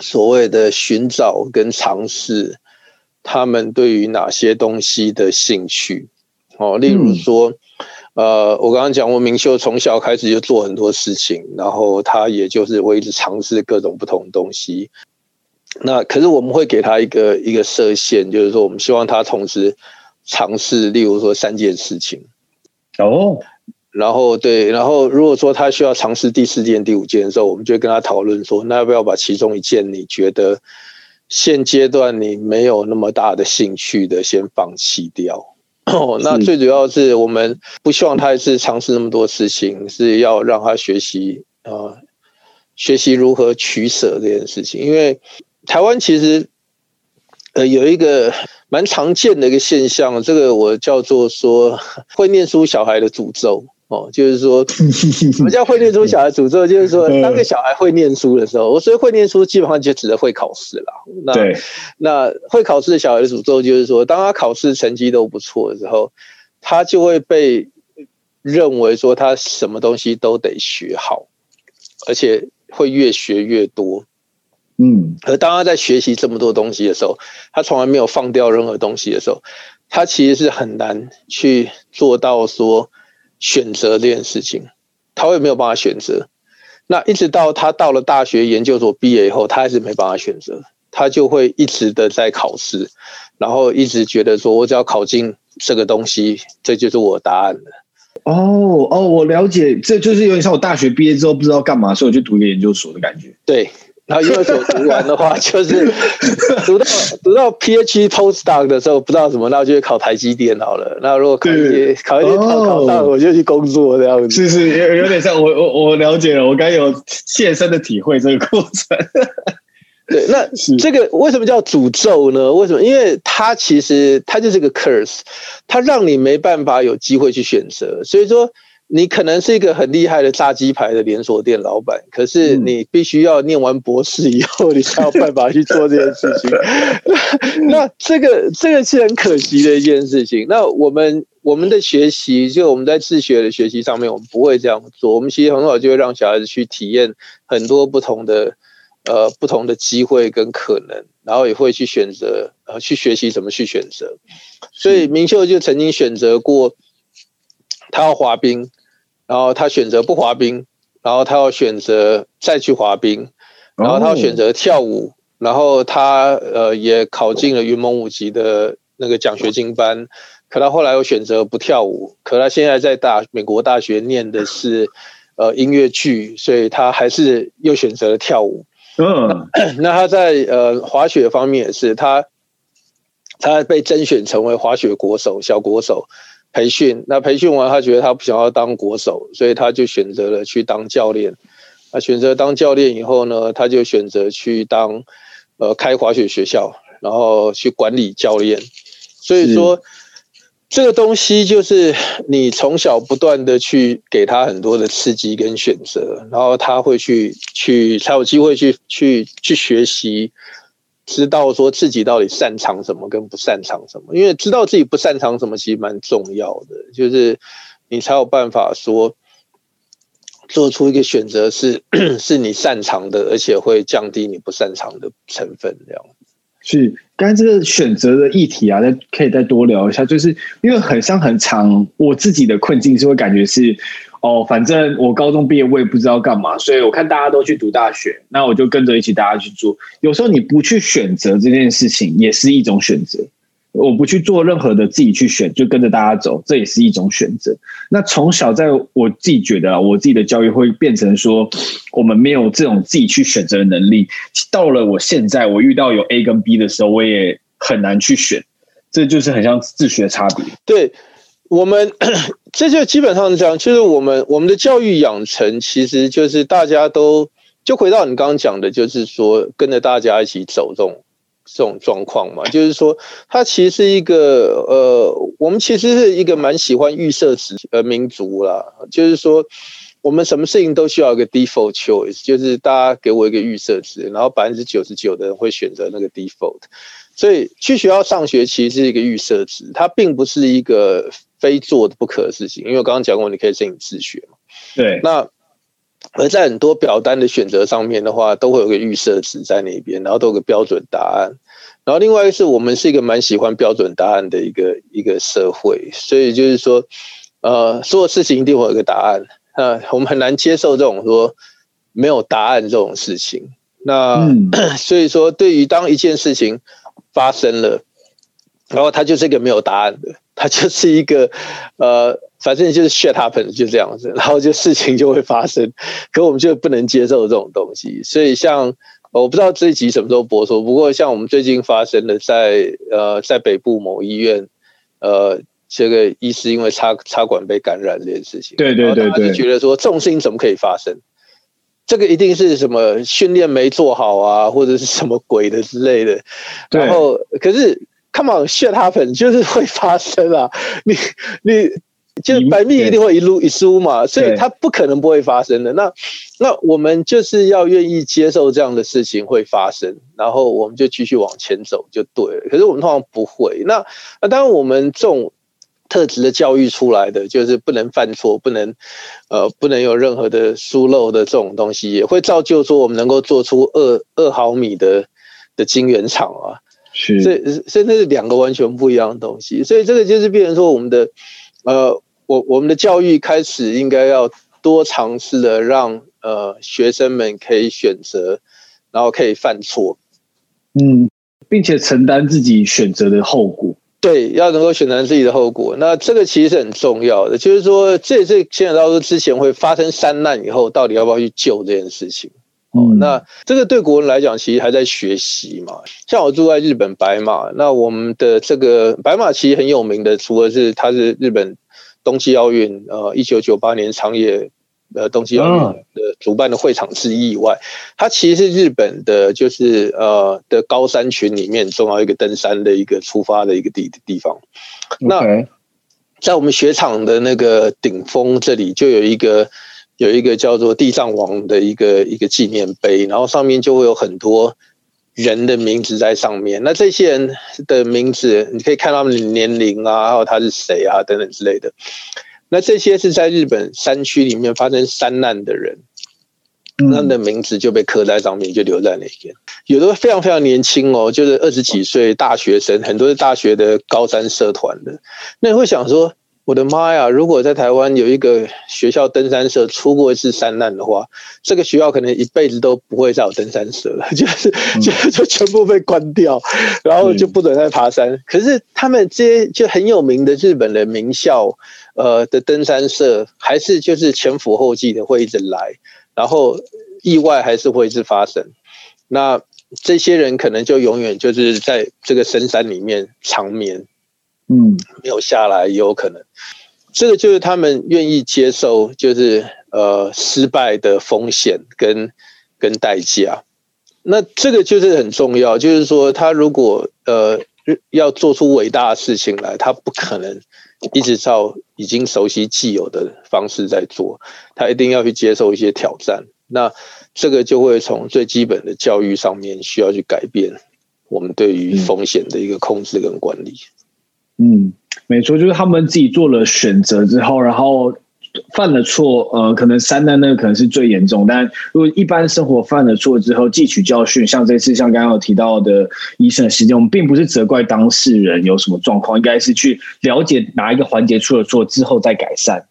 所谓的寻找跟尝试，他们对于哪些东西的兴趣。哦，例如说，嗯、呃，我刚刚讲过，明秀从小开始就做很多事情，然后他也就是我一直尝试各种不同的东西。那可是我们会给他一个一个设限，就是说我们希望他同时尝试，例如说三件事情。哦，然后对，然后如果说他需要尝试第四件、第五件的时候，我们就跟他讨论说，那要不要把其中一件你觉得现阶段你没有那么大的兴趣的先放弃掉？哦，那最主要是我们不希望他一次尝试那么多事情，是要让他学习啊、呃，学习如何取舍这件事情。因为台湾其实呃有一个蛮常见的一个现象，这个我叫做说会念书小孩的诅咒。哦，就是说，什么叫会念书小孩诅咒？就是说，当个小孩会念书的时候，我所以会念书基本上就指的会考试了。那，那会考试的小孩的诅咒就是说，当他考试成绩都不错的时候，他就会被认为说他什么东西都得学好，而且会越学越多。嗯，而当他在学习这么多东西的时候，他从来没有放掉任何东西的时候，他其实是很难去做到说。选择这件事情，他会没有办法选择。那一直到他到了大学研究所毕业以后，他还是没办法选择，他就会一直的在考试，然后一直觉得说，我只要考进这个东西，这就是我的答案了。哦哦，我了解，这就是有点像我大学毕业之后不知道干嘛，所以我去读一个研究所的感觉。对。然后研究所读完的话，就是读到读到 PhD postdoc 的时候，不知道什么，那我就考台积电好了。那如果考一些考一些考考上，我就去工作这样子。是是，有有点像我我我了解了，我刚有切身的体会这个过程。对，那 这个为什么叫诅咒呢？为什么？因为它其实它就是个 curse，它让你没办法有机会去选择，所以说。你可能是一个很厉害的炸鸡排的连锁店老板，可是你必须要念完博士以后，你才有办法去做这件事情。那这个这个是很可惜的一件事情。那我们我们的学习，就我们在自学的学习上面，我们不会这样做。我们其实很好，就会让小孩子去体验很多不同的呃不同的机会跟可能，然后也会去选择呃去学习怎么去选择。所以明秀就曾经选择过，他要滑冰。然后他选择不滑冰，然后他要选择再去滑冰，然后他要选择跳舞，然后他呃也考进了云门舞集的那个奖学金班，可他后来又选择不跳舞，可他现在在大美国大学念的是呃音乐剧，所以他还是又选择了跳舞。嗯，那他在呃滑雪方面也是，他他被甄选成为滑雪国手，小国手。培训，那培训完，他觉得他不想要当国手，所以他就选择了去当教练。那选择当教练以后呢，他就选择去当呃开滑雪学校，然后去管理教练。所以说，这个东西就是你从小不断的去给他很多的刺激跟选择，然后他会去去才有机会去去去学习。知道说自己到底擅长什么跟不擅长什么，因为知道自己不擅长什么其实蛮重要的，就是你才有办法说做出一个选择是 是你擅长的，而且会降低你不擅长的成分。这样是刚才这个选择的议题啊，再可以再多聊一下，就是因为很像很长，我自己的困境是会感觉是。哦，反正我高中毕业，我也不知道干嘛，所以我看大家都去读大学，那我就跟着一起大家去做。有时候你不去选择这件事情，也是一种选择。我不去做任何的自己去选，就跟着大家走，这也是一种选择。那从小在我自己觉得啊，我自己的教育会变成说，我们没有这种自己去选择的能力。到了我现在，我遇到有 A 跟 B 的时候，我也很难去选。这就是很像自学差别。对。我们 这就基本上是这样，就是我们我们的教育养成，其实就是大家都就回到你刚刚讲的，就是说跟着大家一起走这种这种状况嘛。就是说，它其实是一个呃，我们其实是一个蛮喜欢预设值呃民族啦。就是说，我们什么事情都需要一个 default choice，就是大家给我一个预设值，然后百分之九十九的人会选择那个 default。所以去学校上学其实是一个预设值，它并不是一个。非做的不可的事情。因为我刚刚讲过，你可以申请自学嘛。对。那而在很多表单的选择上面的话，都会有个预设值在那边，然后都有个标准答案。然后另外一个是我们是一个蛮喜欢标准答案的一个一个社会，所以就是说，呃，所有事情一定会有个答案。那我们很难接受这种说没有答案这种事情。那、嗯、所以说，对于当一件事情发生了，然后它就是一个没有答案的，它就是一个呃，反正就是 shit happen 就这样子，然后就事情就会发生，可我们就不能接受这种东西。所以像我不知道这一集什么时候播出，不过像我们最近发生的在呃在北部某医院，呃这个医师因为插插管被感染这件事情，对对对对，就觉得说这种事情怎么可以发生？这个一定是什么训练没做好啊，或者是什么鬼的之类的。然后，可是 come on shit happen 就是会发生啊！你你就是百密一定会一路一疏嘛，所以它不可能不会发生的。那那我们就是要愿意接受这样的事情会发生，然后我们就继续往前走就对了。可是我们通常不会。那那当然我们这种。特质的教育出来的就是不能犯错，不能，呃，不能有任何的疏漏的这种东西，也会造就说我们能够做出二二毫米的的晶圆厂啊。是，所以所以那是两个完全不一样的东西。所以这个就是变成说我们的，呃，我我们的教育开始应该要多尝试的让呃学生们可以选择，然后可以犯错，嗯，并且承担自己选择的后果。对，要能够选择自己的后果，那这个其实是很重要的。就是说，这这牵扯到说之前会发生山难以后，到底要不要去救这件事情。哦、嗯，那这个对国人来讲，其实还在学习嘛。像我住在日本白马，那我们的这个白马其实很有名的，除了是它是日本冬季奥运，呃，一九九八年长野。呃，冬季奥运的主办的会场之一以外，它其实是日本的，就是呃的高山群里面重要一个登山的一个出发的一个地地方。那在我们雪场的那个顶峰这里，就有一个有一个叫做地藏王的一个一个纪念碑，然后上面就会有很多人的名字在上面。那这些人的名字，你可以看他们的年龄啊，还有他是谁啊等等之类的。那这些是在日本山区里面发生山难的人，他们的名字就被刻在上面，就留在那边。有的非常非常年轻哦，就是二十几岁大学生，很多是大学的高山社团的。那你会想说，我的妈呀！如果在台湾有一个学校登山社出过一次山难的话，这个学校可能一辈子都不会再有登山社了，就是就就全部被关掉，然后就不准再爬山。可是他们这些就很有名的日本的名校。呃的登山社还是就是前赴后继的会一直来，然后意外还是会一直发生。那这些人可能就永远就是在这个深山里面长眠，嗯，没有下来也有可能。这个就是他们愿意接受，就是呃失败的风险跟跟代价。那这个就是很重要，就是说他如果呃要做出伟大的事情来，他不可能。一直照已经熟悉既有的方式在做，他一定要去接受一些挑战。那这个就会从最基本的教育上面需要去改变我们对于风险的一个控制跟管理。嗯，没错，就是他们自己做了选择之后，然后。犯了错，呃，可能三难那个可能是最严重，但如果一般生活犯了错之后，汲取教训，像这次像刚刚有提到的医生的事件，我们并不是责怪当事人有什么状况，应该是去了解哪一个环节出了错之后再改善，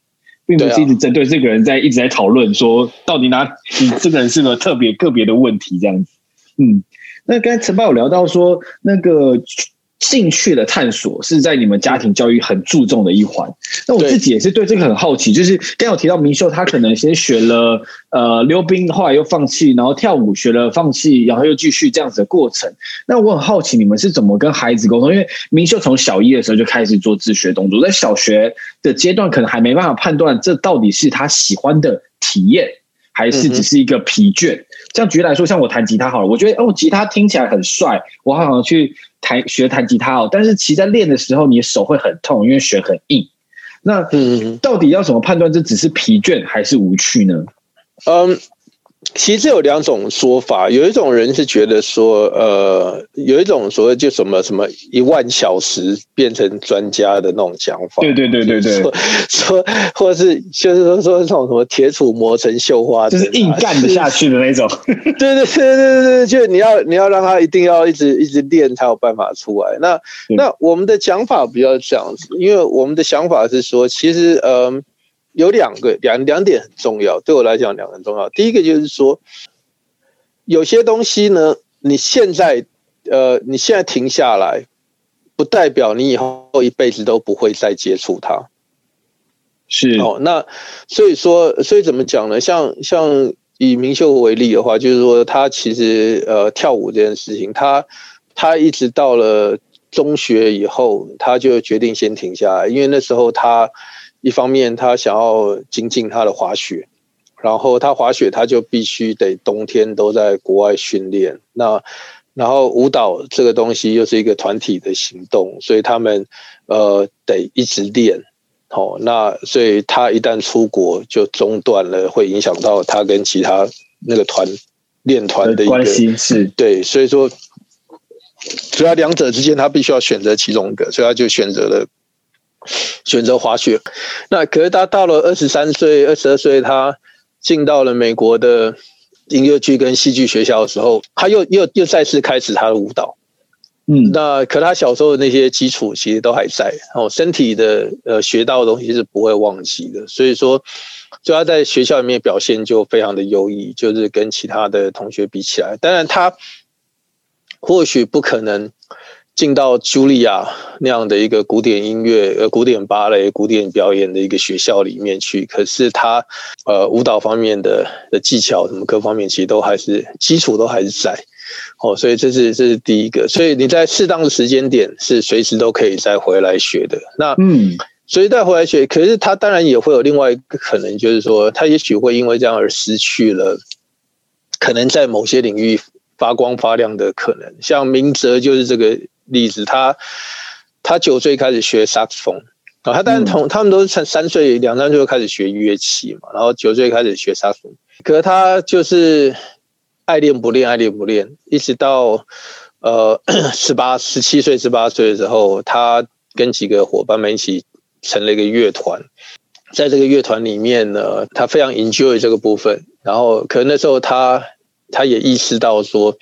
并不是一直针对这个人在一直在讨论说到底哪你这个人是个特别个别的问题这样子。嗯，那刚才陈爸有聊到说那个。兴趣的探索是在你们家庭教育很注重的一环。那我自己也是对这个很好奇，就是刚有提到明秀，他可能先学了呃溜冰，后来又放弃，然后跳舞学了放弃，然后又继续这样子的过程。那我很好奇，你们是怎么跟孩子沟通？因为明秀从小一的时候就开始做自学动作，在小学的阶段可能还没办法判断这到底是他喜欢的体验，还是只是一个疲倦。这样举例来说，像我弹吉他好了，我觉得哦，吉他听起来很帅，我好想去。弹学弹吉他哦，但是其实在练的时候，你的手会很痛，因为弦很硬。那到底要怎么判断这只是疲倦还是无趣呢？嗯，其实有两种说法，有一种人是觉得说，呃，有一种所谓就什么什么一万小时变成专家的那种讲法，对对对对对，说说或者是就是说说那种什么铁杵磨成绣花，就是硬干得下去的那种，对对对对对对，就你要你要让他一定要一直一直练才有办法出来。那那我们的讲法比较这样子，因为我们的想法是说，其实呃。有两个两两点很重要，对我来讲两个很重要。第一个就是说，有些东西呢，你现在呃，你现在停下来，不代表你以后一辈子都不会再接触它。是哦，那所以说，所以怎么讲呢？像像以明秀为例的话，就是说他其实呃跳舞这件事情，他他一直到了中学以后，他就决定先停下来，因为那时候他。一方面，他想要精进他的滑雪，然后他滑雪，他就必须得冬天都在国外训练。那然后舞蹈这个东西又是一个团体的行动，所以他们呃得一直练。好，那所以他一旦出国就中断了，会影响到他跟其他那个团练团的一个关系。是对，所以说，所以他两者之间他必须要选择其中一个，所以他就选择了。选择滑雪，那可是他到了二十三岁、二十二岁，他进到了美国的音乐剧跟戏剧学校的时候，他又又又再次开始他的舞蹈。嗯，那可他小时候的那些基础其实都还在，哦，身体的呃学到的东西是不会忘记的，所以说，就他在学校里面表现就非常的优异，就是跟其他的同学比起来，当然他或许不可能。进到茱莉亚那样的一个古典音乐、呃古典芭蕾、古典表演的一个学校里面去，可是他呃舞蹈方面的的技巧什么各方面其实都还是基础都还是在哦，所以这是这是第一个，所以你在适当的时间点是随时都可以再回来学的。那嗯，所以再回来学，可是他当然也会有另外一个可能，就是说他也许会因为这样而失去了可能在某些领域发光发亮的可能，像明哲就是这个。例子，他他九岁开始学萨克斯风啊，他当然同他们都是从三岁两三岁就开始学乐器嘛，然后九岁开始学萨克斯风，可是他就是爱练不练，爱练不练，一直到呃十八十七岁十八岁的时候，他跟几个伙伴们一起成了一个乐团，在这个乐团里面呢，他非常 enjoy 这个部分，然后可能那时候他他也意识到说。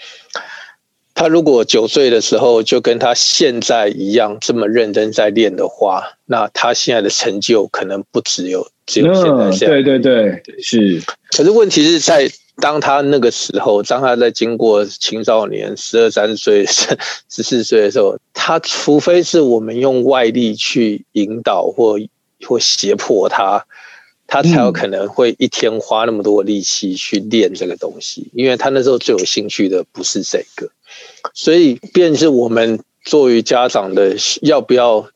他如果九岁的时候就跟他现在一样这么认真在练的话，那他现在的成就可能不只有只有现在这样。对对对，是。可是问题是在当他那个时候，当他在经过青少年十二三岁、十四岁的时候，他除非是我们用外力去引导或或胁迫他，他才有可能会一天花那么多力气去练这个东西，因为他那时候最有兴趣的不是这个。所以，便是我们作为家长的，要不要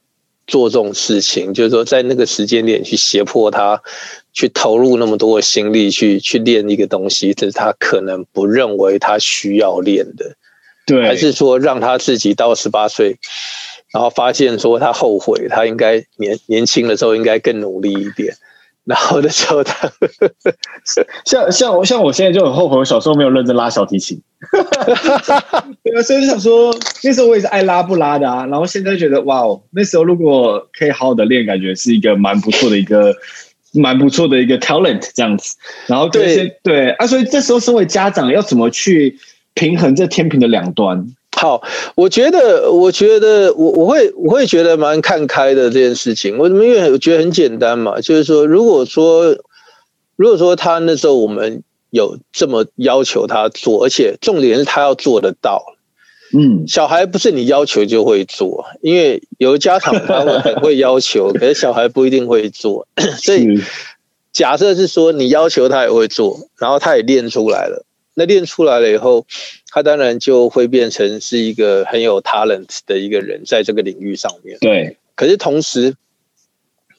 做这种事情？就是说，在那个时间点去胁迫他，去投入那么多的心力去去练一个东西，这是他可能不认为他需要练的。对，还是说让他自己到十八岁，然后发现说他后悔，他应该年年轻的时候应该更努力一点。然后的时候，他像像我像我现在就很后悔，我小时候没有认真拉小提琴。对啊，所以就想说，那时候我也是爱拉不拉的啊。然后现在觉得，哇哦，那时候如果可以好好的练，感觉是一个蛮不错的一个蛮不错的一个 talent 这样子。然后对对啊，所以这时候身为家长，要怎么去平衡这天平的两端？好，我觉得，我觉得，我我会我会觉得蛮看开的这件事情。为什么？因为我觉得很简单嘛，就是说，如果说，如果说他那时候我们有这么要求他做，而且重点是他要做得到。嗯，小孩不是你要求就会做，因为有家长他会很会要求，可是小孩不一定会做。所以假设是说你要求他也会做，然后他也练出来了。那练出来了以后，他当然就会变成是一个很有 talent 的一个人，在这个领域上面。对，可是同时，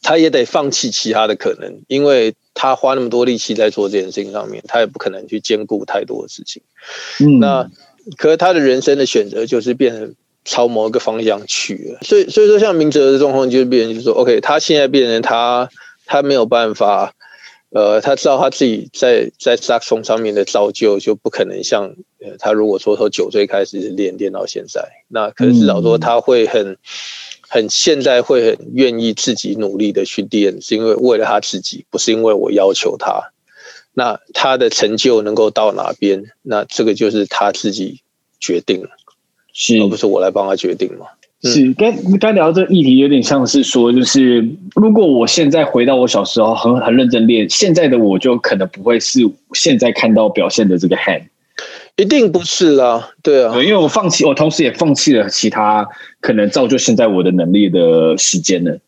他也得放弃其他的可能，因为他花那么多力气在做这件事情上面，他也不可能去兼顾太多的事情。嗯，那可是他的人生的选择就是变成朝某一个方向去了。所以，所以说像明哲的状况就是变成就是说，OK，他现在变成他，他没有办法。呃，他知道他自己在在萨克斯风上面的造就，就不可能像呃，他如果说从九岁开始练练到现在，那可是至少说他会很很现在会很愿意自己努力的去练，是因为为了他自己，不是因为我要求他。那他的成就能够到哪边，那这个就是他自己决定，是而不是我来帮他决定嘛。是，刚刚聊这个议题有点像是说，就是如果我现在回到我小时候很很认真练，现在的我就可能不会是现在看到表现的这个 hand，一定不是啦，对啊，对，因为我放弃，我同时也放弃了其他可能造就现在我的能力的时间了。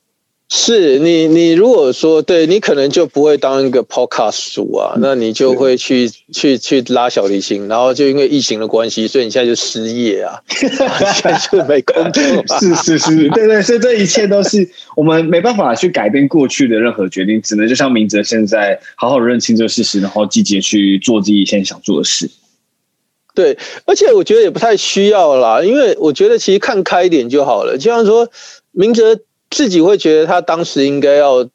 是你，你如果说对你可能就不会当一个 podcast 主啊，那你就会去去去拉小提琴，然后就因为疫情的关系，所以你现在就失业啊，现在就没工作。是是是，对对，所以这一切都是我们没办法去改变过去的任何决定，只能就像明哲现在好好认清这个事实，然后积极去做自己现在想做的事。对，而且我觉得也不太需要啦，因为我觉得其实看开一点就好了，就像说明哲。自己会觉得他当时应该要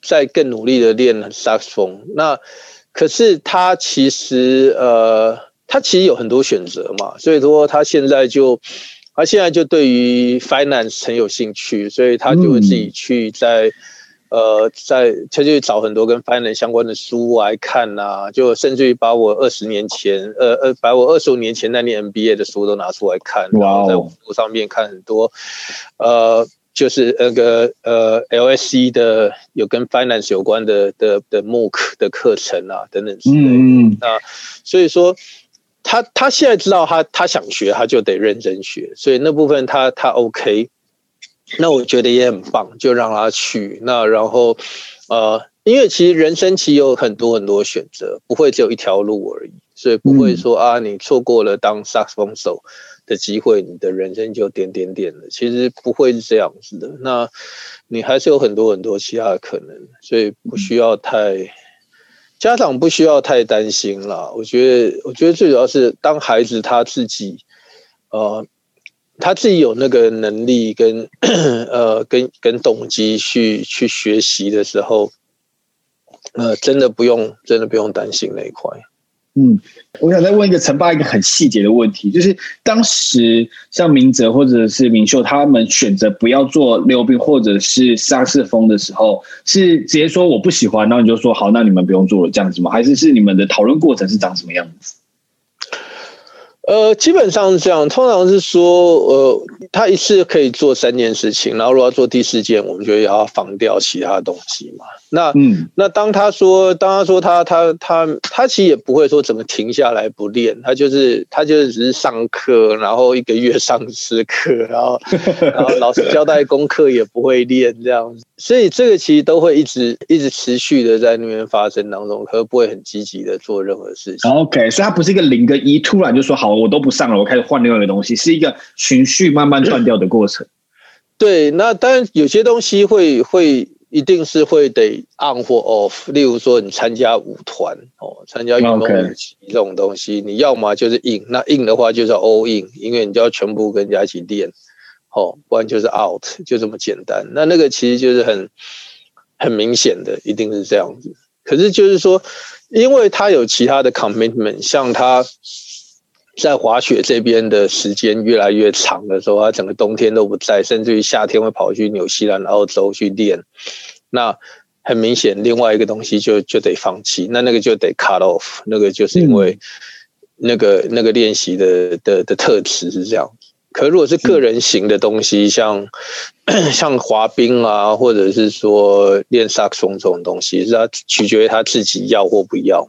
再更努力的练萨克斯风，那可是他其实呃，他其实有很多选择嘛，所以说他现在就他现在就对于 finance 很有兴趣，所以他就会自己去在、嗯、呃在他就找很多跟 finance 相关的书来看啊，就甚至于把我二十年前呃呃把我二十五年前那年 MBA 的书都拿出来看，然后在网络上面看很多呃。就是那个呃，LSE 的有跟 finance 有关的的的 MOOC 的课程啊，等等之类的。嗯，那所以说他他现在知道他他想学，他就得认真学。所以那部分他他 OK，那我觉得也很棒，就让他去。那然后呃，因为其实人生其实有很多很多选择，不会只有一条路而已，所以不会说啊，你错过了当萨克斯风手的机会，你的人生就点点点了。其实不会是这样子的，那你还是有很多很多其他的可能，所以不需要太家长不需要太担心啦。我觉得，我觉得最主要是当孩子他自己，呃，他自己有那个能力跟呃跟跟动机去去学习的时候，呃，真的不用真的不用担心那一块。嗯，我想再问一个陈爸一个很细节的问题，就是当时像明哲或者是明秀他们选择不要做溜冰或者是沙士风的时候，是直接说我不喜欢，然后你就说好，那你们不用做了这样子吗？还是是你们的讨论过程是长什么样子？呃，基本上是这样，通常是说，呃，他一次可以做三件事情，然后如果要做第四件，我们就要防掉其他东西嘛。那，嗯，那当他说，当他说他他他他其实也不会说怎么停下来不练，他就是他就是只是上课，然后一个月上十课，然后 然后老师交代功课也不会练这样子，所以这个其实都会一直一直持续的在那边发生当中，可不会很积极的做任何事情。OK，所以他不是一个零跟一，突然就说好，我都不上了，我开始换另外一个东西，是一个循序慢慢断掉的过程。对，那当然有些东西会会。一定是会得 on 或 off，例如说你参加舞团哦，参加运动会这种东西你要么就是 in，那 in 的话就是 all in，因为你就要全部跟人家一起练，哦，不然就是 out，就这么简单。那那个其实就是很很明显的，一定是这样子。可是就是说，因为他有其他的 commitment，像他。在滑雪这边的时间越来越长的时候，他整个冬天都不在，甚至于夏天会跑去纽西兰、澳洲去练。那很明显，另外一个东西就就得放弃，那那个就得 cut off。那个就是因为那个、嗯、那个练习的的的特质是这样。可如果是个人型的东西，像 像滑冰啊，或者是说练萨克斯这种东西，是他取决于他自己要或不要。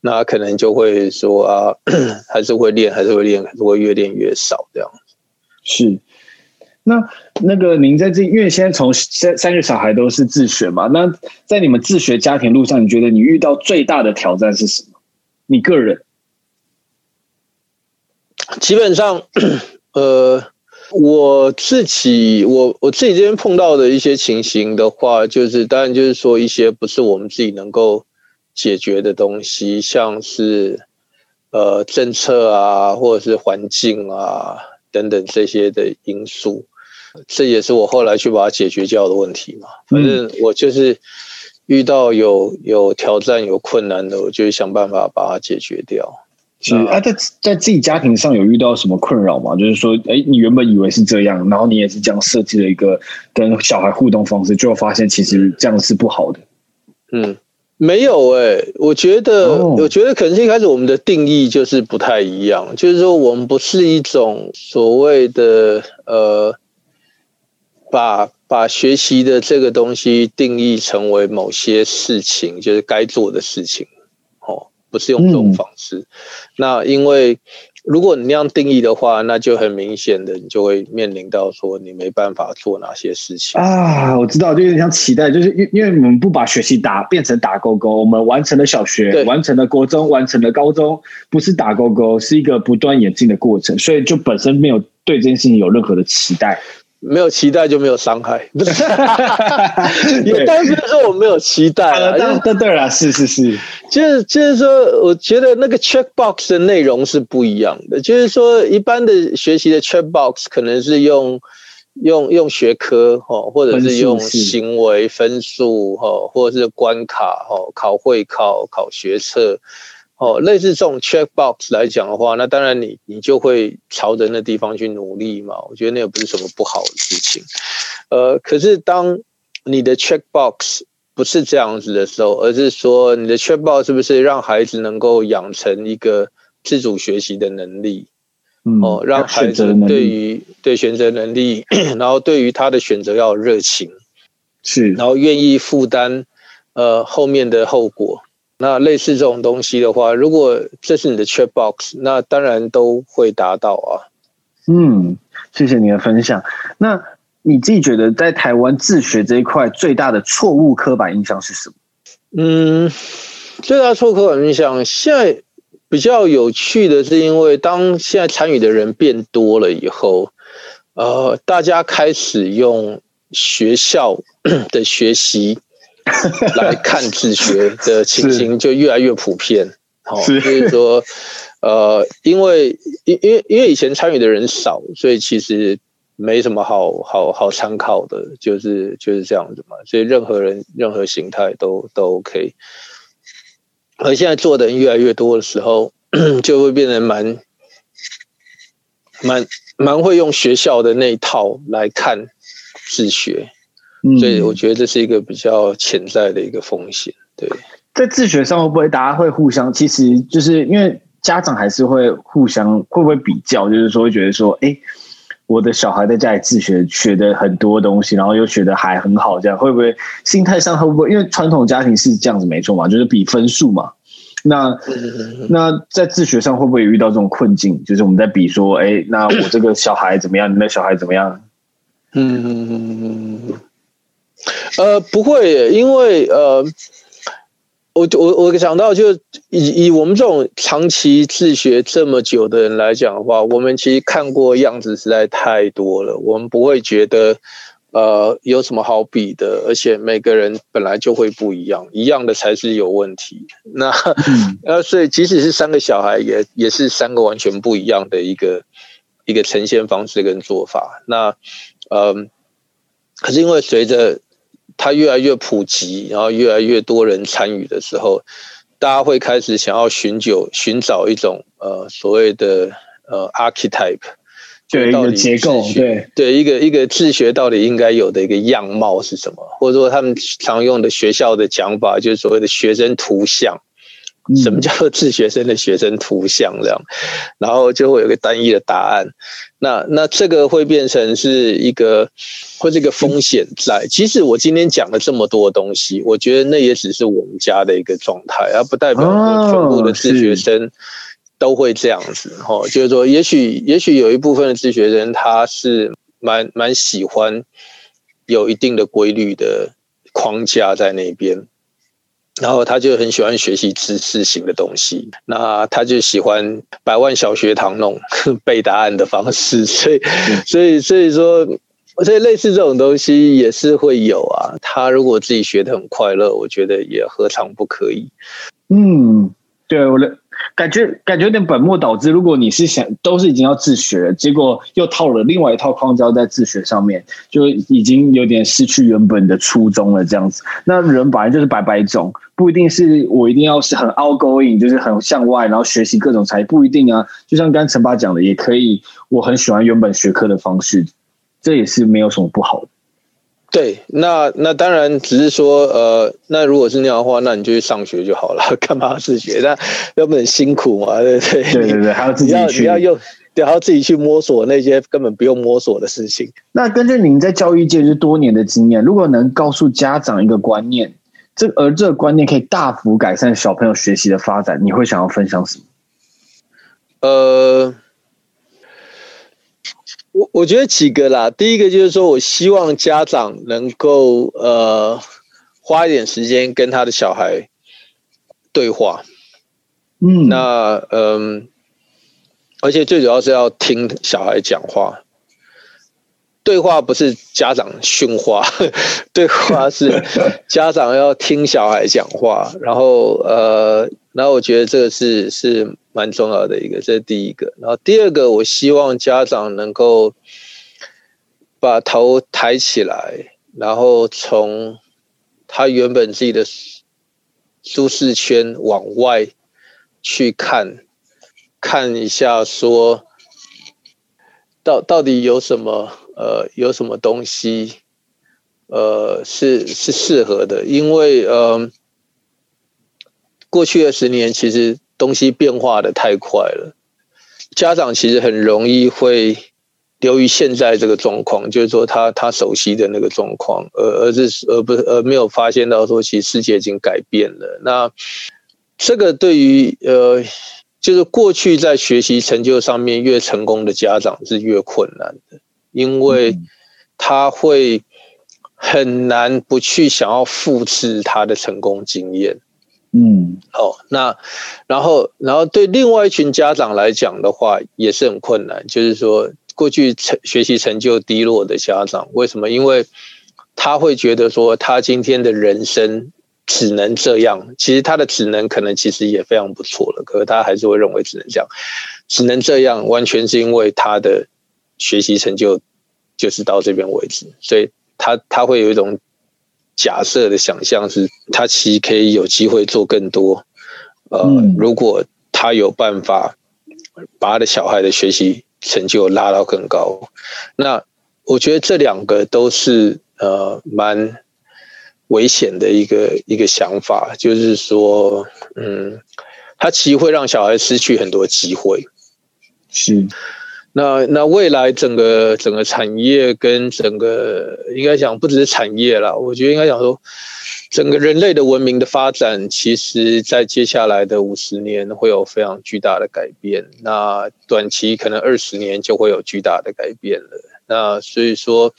那可能就会说啊，还是会练，还是会练，还是会越练越少这样。是，那那个您在这，因为现在从三三个小孩都是自学嘛，那在你们自学家庭路上，你觉得你遇到最大的挑战是什么？你个人？基本上，呃，我自己，我我自己这边碰到的一些情形的话，就是当然就是说一些不是我们自己能够。解决的东西，像是呃政策啊，或者是环境啊等等这些的因素，这也是我后来去把它解决掉的问题嘛。反正我就是遇到有有挑战、有困难的，我就会想办法把它解决掉。是啊，在在自己家庭上有遇到什么困扰吗？就是说，哎，你原本以为是这样，然后你也是这样设计了一个跟小孩互动方式，最后发现其实这样是不好的。嗯，没有哎、欸，我觉得，哦、我觉得可能是一开始我们的定义就是不太一样，就是说我们不是一种所谓的呃，把把学习的这个东西定义成为某些事情，就是该做的事情。哦不是用这种方式，嗯、那因为如果你那样定义的话，那就很明显的，你就会面临到说你没办法做哪些事情啊。我知道，就有点像期待，就是因因为我们不把学习打变成打勾勾，我们完成了小学，对完成了国中，完成了高中，不是打勾勾，是一个不断演进的过程，所以就本身没有对这件事情有任何的期待。没有期待就没有伤害，不是？也当然不是说我没有期待啊。对对对啦，是是是，就是就是说，我觉得那个 checkbox 的内容是不一样的。就是说，一般的学习的 checkbox 可能是用用用学科哈，或者是用行为分数哈，或者是关卡哈，考会考考学测。哦，类似这种 checkbox 来讲的话，那当然你你就会朝着那地方去努力嘛。我觉得那也不是什么不好的事情。呃，可是当你的 checkbox 不是这样子的时候，而是说你的 checkbox 是不是让孩子能够养成一个自主学习的能力？嗯，哦，让孩子对于对选择能力，然后对于他的选择要有热情，是，然后愿意负担呃后面的后果。那类似这种东西的话，如果这是你的 checkbox，那当然都会达到啊。嗯，谢谢你的分享。那你自己觉得在台湾自学这一块最大的错误刻板印象是什么？嗯，最大错误刻板印象，现在比较有趣的是，因为当现在参与的人变多了以后，呃，大家开始用学校 的学习。来看自学的情形就越来越普遍，好是，就是说，呃，因为因因为因为以前参与的人少，所以其实没什么好好好参考的，就是就是这样子嘛。所以任何人任何形态都都 OK。而现在做的人越来越多的时候，就会变得蛮蛮蛮会用学校的那一套来看自学。所以我觉得这是一个比较潜在的一个风险。对，在自学上会不会大家会互相？其实就是因为家长还是会互相会不会比较？就是说会觉得说，哎，我的小孩在家里自学学的很多东西，然后又学的还很好，这样会不会心态上会不会？因为传统家庭是这样子没错嘛，就是比分数嘛。那那在自学上会不会有遇到这种困境？就是我们在比说，哎，那我这个小孩怎么样？你的小孩怎么样？嗯嗯嗯嗯。呃，不会，因为呃，我我我想到就以以我们这种长期自学这么久的人来讲的话，我们其实看过样子实在太多了，我们不会觉得呃有什么好比的，而且每个人本来就会不一样，一样的才是有问题。那呃，所以即使是三个小孩也，也也是三个完全不一样的一个一个呈现方式跟做法。那呃，可是因为随着它越来越普及，然后越来越多人参与的时候，大家会开始想要寻求、寻找一种呃所谓的呃 archetype，就，一个结构，对对，一个一个自学到底应该有的一个样貌是什么？或者说他们常用的学校的讲法，就是所谓的学生图像。什么叫做自学生的学生图像这样，然后就会有个单一的答案。那那这个会变成是一个，会是一个风险在。其实我今天讲了这么多东西，我觉得那也只是我们家的一个状态，而不代表说全部的自学生都会这样子。哦，就是说，也许也许有一部分的自学生他是蛮蛮喜欢有一定的规律的框架在那边。然后他就很喜欢学习知识型的东西，那他就喜欢百万小学堂那种 背答案的方式，所以，所以，所以说，所以类似这种东西也是会有啊。他如果自己学得很快乐，我觉得也何尝不可以。嗯，对，我的感觉感觉有点本末倒置。如果你是想都是已经要自学了，结果又套了另外一套框架在自学上面，就已经有点失去原本的初衷了。这样子，那人本来就是白白种，不一定是我一定要是很 outgoing，就是很向外，然后学习各种才不一定啊。就像刚陈爸讲的，也可以，我很喜欢原本学科的方式，这也是没有什么不好的。对，那那当然只是说，呃，那如果是那样的话，那你就去上学就好了，干嘛要自学？那要不很辛苦嘛，对不对？对对对，还要自己去，你要用，对，还要自己去摸索那些根本不用摸索的事情。那根据您在教育界是多年的经验，如果能告诉家长一个观念，这而这个观念可以大幅改善小朋友学习的发展，你会想要分享什么？呃。我我觉得几个啦，第一个就是说，我希望家长能够呃花一点时间跟他的小孩对话，嗯，那嗯，而且最主要是要听小孩讲话，对话不是家长训话，对话是 家长要听小孩讲话，然后呃，然后我觉得这个是是。蛮重要的一个，这是第一个。然后第二个，我希望家长能够把头抬起来，然后从他原本自己的舒适圈往外去看，看一下说，到到底有什么呃有什么东西呃是是适合的，因为呃过去二十年其实。东西变化的太快了，家长其实很容易会流于现在这个状况，就是说他他熟悉的那个状况，而而是而不而没有发现到说，其实世界已经改变了。那这个对于呃，就是过去在学习成就上面越成功的家长是越困难的，因为他会很难不去想要复制他的成功经验。嗯，好，那然后，然后对另外一群家长来讲的话，也是很困难。就是说，过去成学习成就低落的家长，为什么？因为他会觉得说，他今天的人生只能这样。其实他的只能可能其实也非常不错了，可是他还是会认为只能这样，只能这样，完全是因为他的学习成就就是到这边为止，所以他他会有一种。假设的想象是，他其实可以有机会做更多。呃，如果他有办法把他的小孩的学习成就拉到更高，那我觉得这两个都是呃蛮危险的一个一个想法，就是说，嗯，他其实会让小孩失去很多机会。是。那那未来整个整个产业跟整个应该讲不只是产业啦，我觉得应该讲说，整个人类的文明的发展，其实在接下来的五十年会有非常巨大的改变。那短期可能二十年就会有巨大的改变了。那所以说，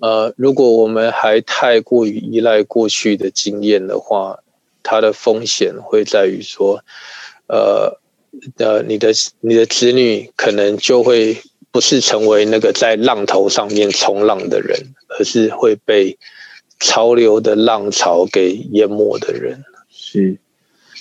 呃，如果我们还太过于依赖过去的经验的话，它的风险会在于说，呃。呃，你的你的子女可能就会不是成为那个在浪头上面冲浪的人，而是会被潮流的浪潮给淹没的人。是，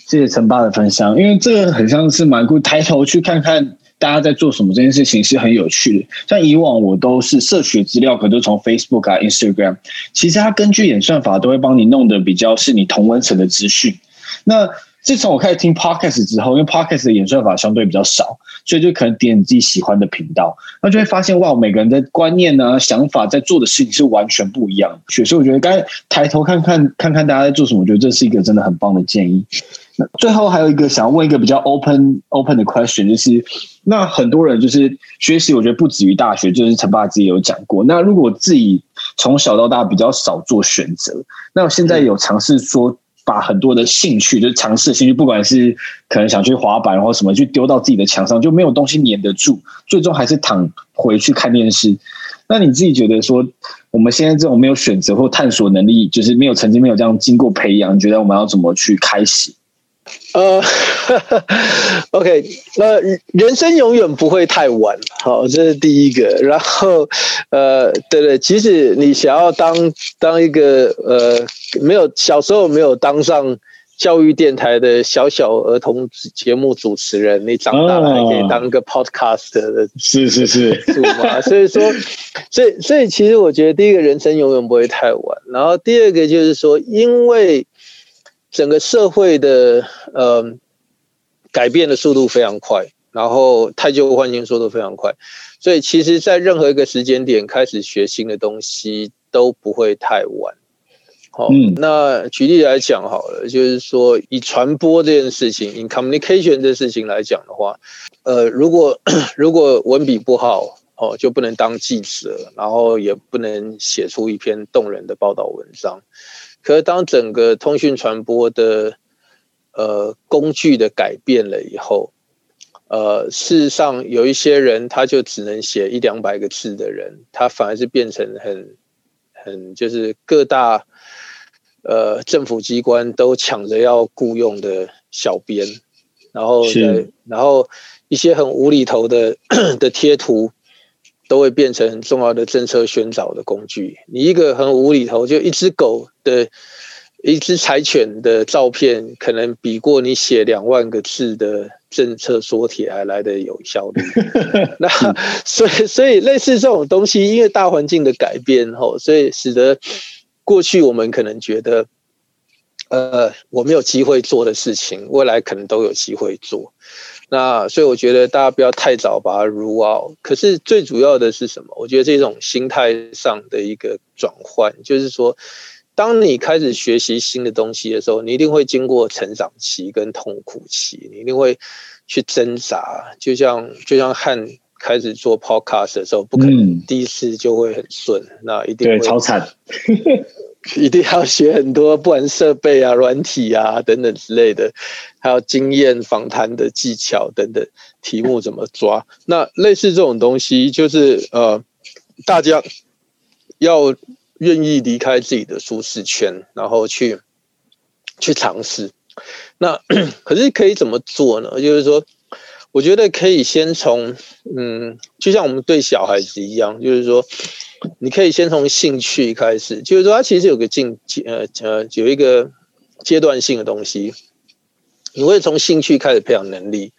谢谢陈爸的分享，因为这个很像是蛮酷，抬头去看看大家在做什么，这件事情是很有趣的。像以往我都是摄取资料，可能都从 Facebook 啊、Instagram，其实它根据演算法都会帮你弄得比较是你同温层的资讯。那自从我开始听 Podcast 之后，因为 Podcast 的演算法相对比较少，所以就可能点你自己喜欢的频道，那就会发现哇，每个人的观念呢、啊、想法在做的事情是完全不一样的。所以我觉得该抬头看看看看大家在做什么，我觉得这是一个真的很棒的建议。那最后还有一个想要问一个比较 open open 的 question，就是那很多人就是学习，我觉得不止于大学，就是陈爸自己有讲过。那如果自己从小到大比较少做选择，那我现在有尝试说。把很多的兴趣，就是尝试兴趣，不管是可能想去滑板或什么，去丢到自己的墙上，就没有东西粘得住，最终还是躺回去看电视。那你自己觉得说，我们现在这种没有选择或探索能力，就是没有曾经没有这样经过培养，你觉得我们要怎么去开始？呃，OK，那人生永远不会太晚，好，这是第一个。然后，呃，对对，即使你想要当当一个呃，没有小时候没有当上教育电台的小小儿童节目主持人，你长大了还可以当个 podcast 的，是是是，主嘛。所以说，所以所以其实我觉得，第一个人生永远不会太晚。然后第二个就是说，因为整个社会的呃改变的速度非常快，然后太旧换新速度非常快，所以其实在任何一个时间点开始学新的东西都不会太晚。好，那举例来讲好了，就是说以传播这件事情，以 communication 这事情来讲的话，呃，如果 如果文笔不好，哦，就不能当记者，然后也不能写出一篇动人的报道文章。可是当整个通讯传播的呃工具的改变了以后，呃，事实上有一些人他就只能写一两百个字的人，他反而是变成很很就是各大。呃，政府机关都抢着要雇佣的小编，然后是然后一些很无厘头的的贴图，都会变成很重要的政策宣导的工具。你一个很无厘头，就一只狗的一只柴犬的照片，可能比过你写两万个字的政策缩帖还来的有效率。那所以所以类似这种东西，因为大环境的改变后，所以使得。过去我们可能觉得，呃，我没有机会做的事情，未来可能都有机会做。那所以我觉得大家不要太早把它 rule out。可是最主要的是什么？我觉得这种心态上的一个转换，就是说，当你开始学习新的东西的时候，你一定会经过成长期跟痛苦期，你一定会去挣扎。就像就像汉开始做 podcast 的时候，不可能第一次就会很顺，嗯、那一定会对超惨，一定要学很多，不管设备啊、软体啊等等之类的，还有经验访谈的技巧等等，题目怎么抓？那类似这种东西，就是呃，大家要愿意离开自己的舒适圈，然后去去尝试。那 可是可以怎么做呢？就是说。我觉得可以先从，嗯，就像我们对小孩子一样，就是说，你可以先从兴趣开始，就是说，它其实有个进，呃呃，有一个阶段性的东西，你会从兴趣开始培养能力，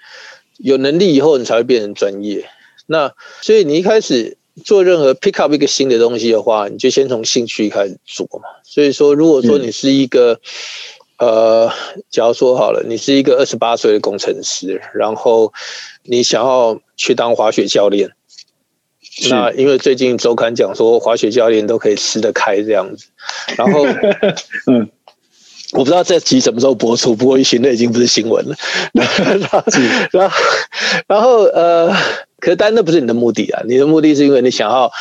有能力以后，你才会变成专业。那所以你一开始做任何 pick up 一个新的东西的话，你就先从兴趣开始做嘛。所以说，如果说你是一个，嗯呃，假如说好了，你是一个二十八岁的工程师，然后你想要去当滑雪教练，那因为最近周刊讲说滑雪教练都可以吃得开这样子，然后 嗯，我不知道这集什么时候播出，不过现在已经不是新闻了。然后，然后呃，可是但那不是你的目的啊，你的目的是因为你想要，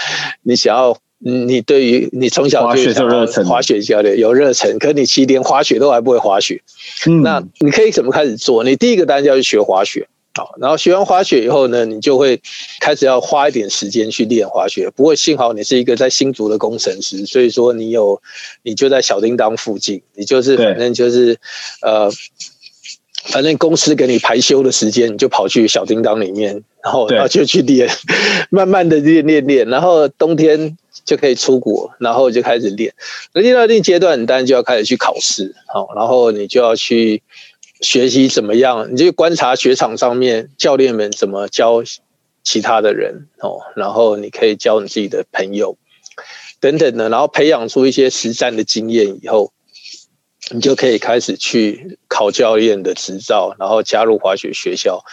你想要。你对于你从小就有热忱，滑雪教练有热忱，可是你其实连滑雪都还不会滑雪。嗯，那你可以怎么开始做？你第一个当然要去学滑雪，好，然后学完滑雪以后呢，你就会开始要花一点时间去练滑雪。不过幸好你是一个在新竹的工程师，所以说你有你就在小叮当附近，你就是反正就是呃，反正公司给你排休的时间，你就跑去小叮当里面，然后然后就去练，慢慢的练练练，然后冬天。就可以出国，然后就开始练。那练到一定阶段，你当然就要开始去考试，好，然后你就要去学习怎么样，你就观察雪场上面教练们怎么教其他的人，哦，然后你可以教你自己的朋友等等的，然后培养出一些实战的经验以后，你就可以开始去考教练的执照，然后加入滑雪学校。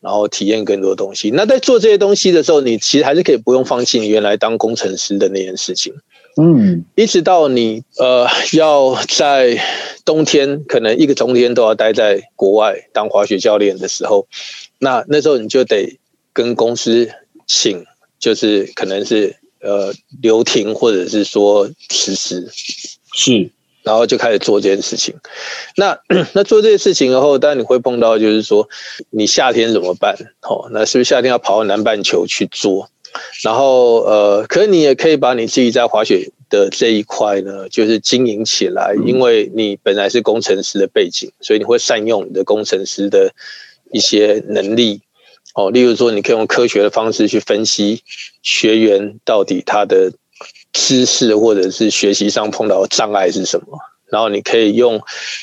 然后体验更多东西。那在做这些东西的时候，你其实还是可以不用放弃你原来当工程师的那件事情。嗯，一直到你呃要在冬天，可能一个冬天都要待在国外当滑雪教练的时候，那那时候你就得跟公司请，就是可能是呃留停，或者是说辞职。是。然后就开始做这件事情，那 那做这些事情以后，当然你会碰到，就是说你夏天怎么办？哦，那是不是夏天要跑到南半球去做？然后呃，可是你也可以把你自己在滑雪的这一块呢，就是经营起来，因为你本来是工程师的背景，所以你会善用你的工程师的一些能力。哦，例如说，你可以用科学的方式去分析学员到底他的。知识或者是学习上碰到的障碍是什么？然后你可以用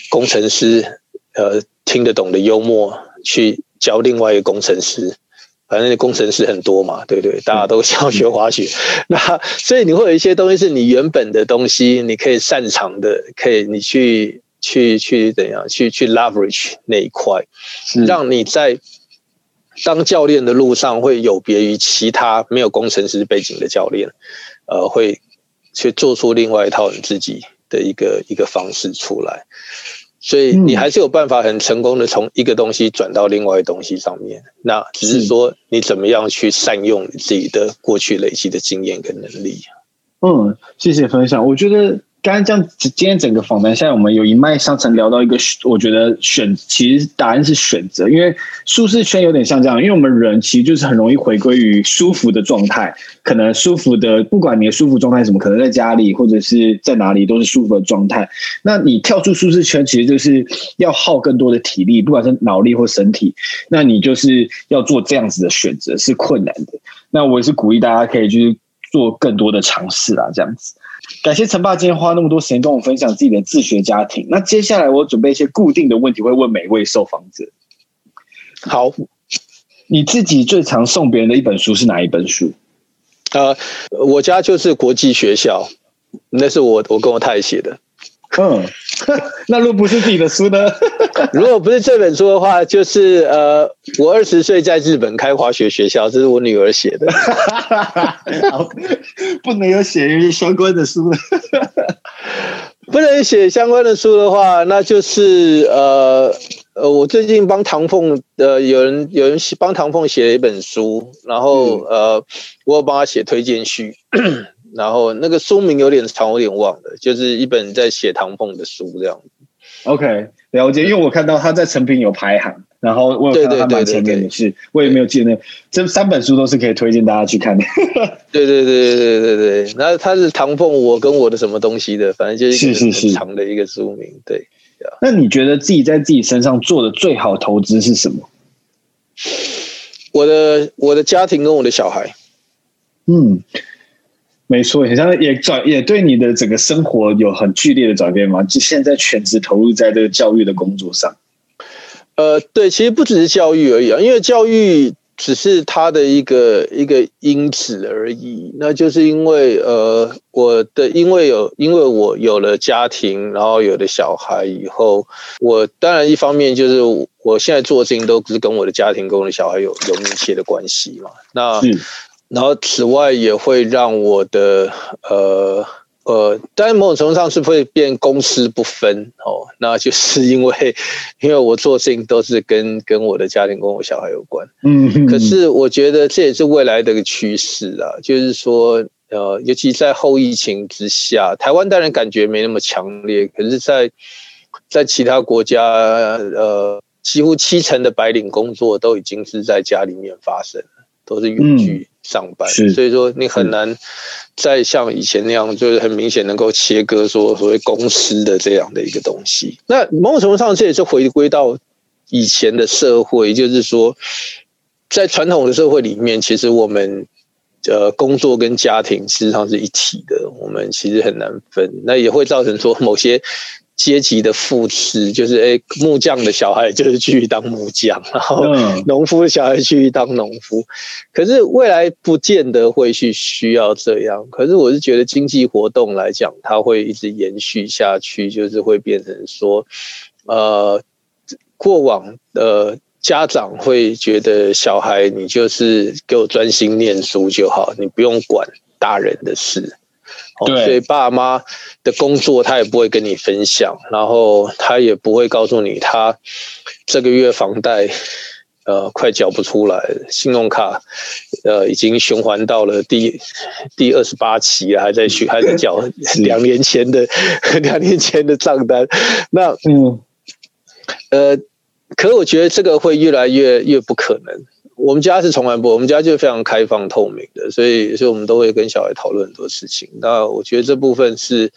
工程师呃听得懂的幽默去教另外一个工程师。反正工程师很多嘛，对不对？大家都想学滑雪，嗯、那所以你会有一些东西是你原本的东西，你可以擅长的，可以你去去去怎样去去 leverage 那一块，让你在当教练的路上会有别于其他没有工程师背景的教练，呃，会去做出另外一套你自己的一个一个方式出来。所以你还是有办法很成功的从一个东西转到另外一个东西上面，那只是说你怎么样去善用你自己的过去累积的经验跟能力。嗯，谢谢分享，我觉得。刚刚这样，今天整个访谈下来，我们有一脉相承聊到一个，我觉得选其实答案是选择，因为舒适圈有点像这样，因为我们人其实就是很容易回归于舒服的状态，可能舒服的，不管你的舒服状态是什么，可能在家里或者是在哪里都是舒服的状态。那你跳出舒适圈，其实就是要耗更多的体力，不管是脑力或身体，那你就是要做这样子的选择是困难的。那我也是鼓励大家可以去做更多的尝试啊，这样子。感谢陈爸今天花那么多时间跟我分享自己的自学家庭。那接下来我准备一些固定的问题，会问每位受访者。好，你自己最常送别人的一本书是哪一本书？呃，我家就是国际学校，那是我我跟我太太写的。嗯，那如果不是自己的书呢？如果不是这本书的话，就是呃，我二十岁在日本开滑雪学校，这是我女儿写的。好，不能有写相关的书。不能写相关的书的话，那就是呃呃，我最近帮唐凤呃有人有人帮唐凤写了一本书，然后、嗯、呃，我有帮他写推荐序。然后那个书名有点长，有点忘了，就是一本在写唐凤的书这样子。OK，了解，因为我看到他在成品有排行，然后我有看到他蛮前面的是，我也没有记得那这三本书都是可以推荐大家去看的。对对对对对对对，那他是唐凤，我跟我的什么东西的，反正就是一个很长的一个书名。对，那你觉得自己在自己身上做的最好投资是什么？我的我的家庭跟我的小孩。嗯。没错，好像也转也对你的整个生活有很剧烈的转变吗？就现在全职投入在这个教育的工作上。呃，对，其实不只是教育而已啊，因为教育只是它的一个一个因子而已。那就是因为呃，我的因为有因为我有了家庭，然后有了小孩以后，我当然一方面就是我现在做的事情都是跟我的家庭跟我的小孩有有密切的关系嘛。那然后，此外也会让我的呃呃，当然某种程度上是会变公私不分哦。那就是因为，因为我做事情都是跟跟我的家庭、跟我小孩有关。嗯，可是我觉得这也是未来的一个趋势啊。就是说，呃，尤其在后疫情之下，台湾当然感觉没那么强烈，可是在在其他国家，呃，几乎七成的白领工作都已经是在家里面发生，都是远距。上班，所以说你很难再像以前那样，就是很明显能够切割说所谓公司的这样的一个东西。那某种程度上，这也是回归到以前的社会，就是说，在传统的社会里面，其实我们呃工作跟家庭事实际上是一体的，我们其实很难分。那也会造成说某些。阶级的扶持，就是诶，木匠的小孩就是去当木匠，然后农夫的小孩去当农夫。可是未来不见得会去需要这样。可是我是觉得经济活动来讲，它会一直延续下去，就是会变成说，呃，过往的家长会觉得小孩你就是给我专心念书就好，你不用管大人的事。对，所以爸妈的工作他也不会跟你分享，然后他也不会告诉你他这个月房贷呃快缴不出来，信用卡呃已经循环到了第第二十八期了，还在续还在缴两年前的两年前的账单。那嗯呃，可我觉得这个会越来越越不可能。我们家是从来不，我们家就非常开放透明的，所以所以我们都会跟小孩讨论很多事情。那我觉得这部分是，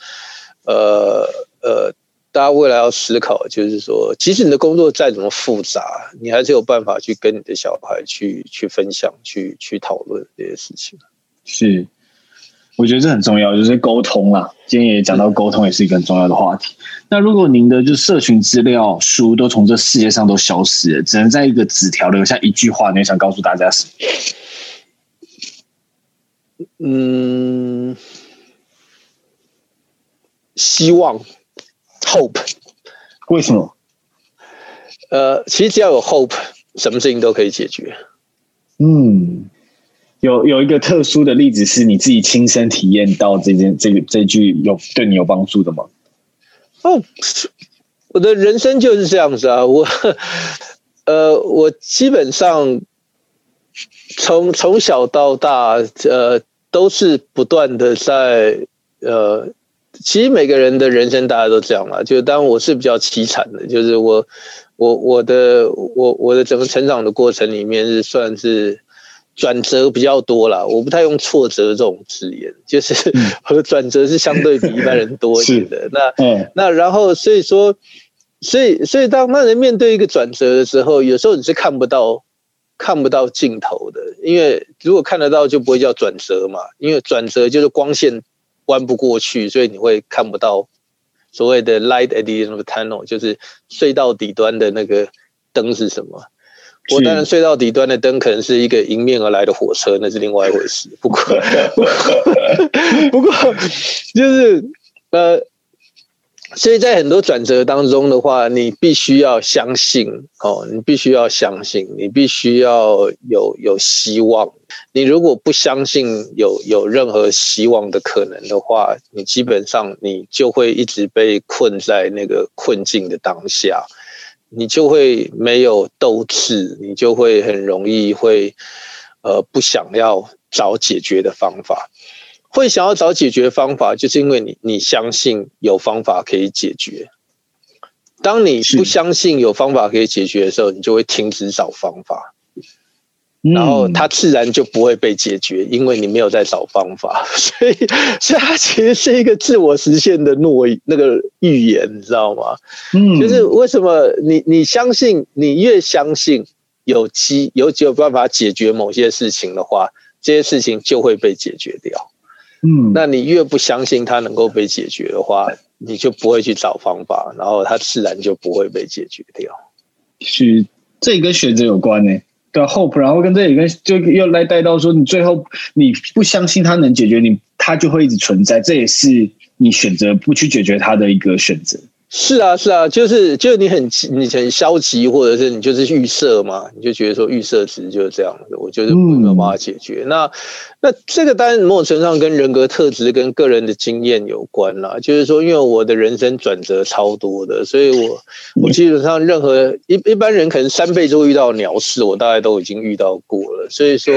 呃呃，大家未来要思考，就是说，即使你的工作再怎么复杂，你还是有办法去跟你的小孩去去分享、去去讨论这些事情。是。我觉得这很重要，就是沟通啦。今天也讲到沟通，也是一个很重要的话题。那如果您的就社群资料书都从这世界上都消失了，只能在一个纸条留下一句话，你想告诉大家什么？嗯，希望，hope。为什么？呃，其实只要有 hope，什么事情都可以解决。嗯。有有一个特殊的例子是你自己亲身体验到这件这个这句有对你有帮助的吗？哦，我的人生就是这样子啊，我呃，我基本上从从小到大，呃，都是不断的在呃，其实每个人的人生大家都这样嘛，就当我是比较凄惨的，就是我我我的我我的整个成长的过程里面是算是。转折比较多啦，我不太用挫折这种字眼，就是 我的转折是相对比一般人多一点的。那嗯，那然后所以说，所以所以当那人面对一个转折的时候，有时候你是看不到看不到尽头的，因为如果看得到就不会叫转折嘛，因为转折就是光线弯不过去，所以你会看不到所谓的 light at the end of the tunnel，就是隧道底端的那个灯是什么。我当然隧道底端的灯可能是一个迎面而来的火车，那是另外一回事。不过，不过就是呃，所以在很多转折当中的话，你必须要相信哦，你必须要相信，你必须要有有希望。你如果不相信有有任何希望的可能的话，你基本上你就会一直被困在那个困境的当下。你就会没有斗志，你就会很容易会，呃，不想要找解决的方法。会想要找解决方法，就是因为你你相信有方法可以解决。当你不相信有方法可以解决的时候，你就会停止找方法。然后它自然就不会被解决，因为你没有在找方法，所以，所以它其实是一个自我实现的诺那个预言，你知道吗？嗯，就是为什么你你相信，你越相信有机有有办法解决某些事情的话，这些事情就会被解决掉。嗯，那你越不相信它能够被解决的话，你就不会去找方法，然后它自然就不会被解决掉。是，这跟选择有关呢、欸。的 hope，然后跟这里跟就又来带到说，你最后你不相信它能解决你，它就会一直存在，这也是你选择不去解决它的一个选择。是啊，是啊，就是就是你很你很消极，或者是你就是预设嘛，你就觉得说预设值就是这样的，我觉得没有办法解决。嗯、那那这个当然某种程度上跟人格特质跟个人的经验有关啦。就是说，因为我的人生转折超多的，所以我我基本上任何一一般人可能三辈子会遇到鸟事，我大概都已经遇到过了。所以说，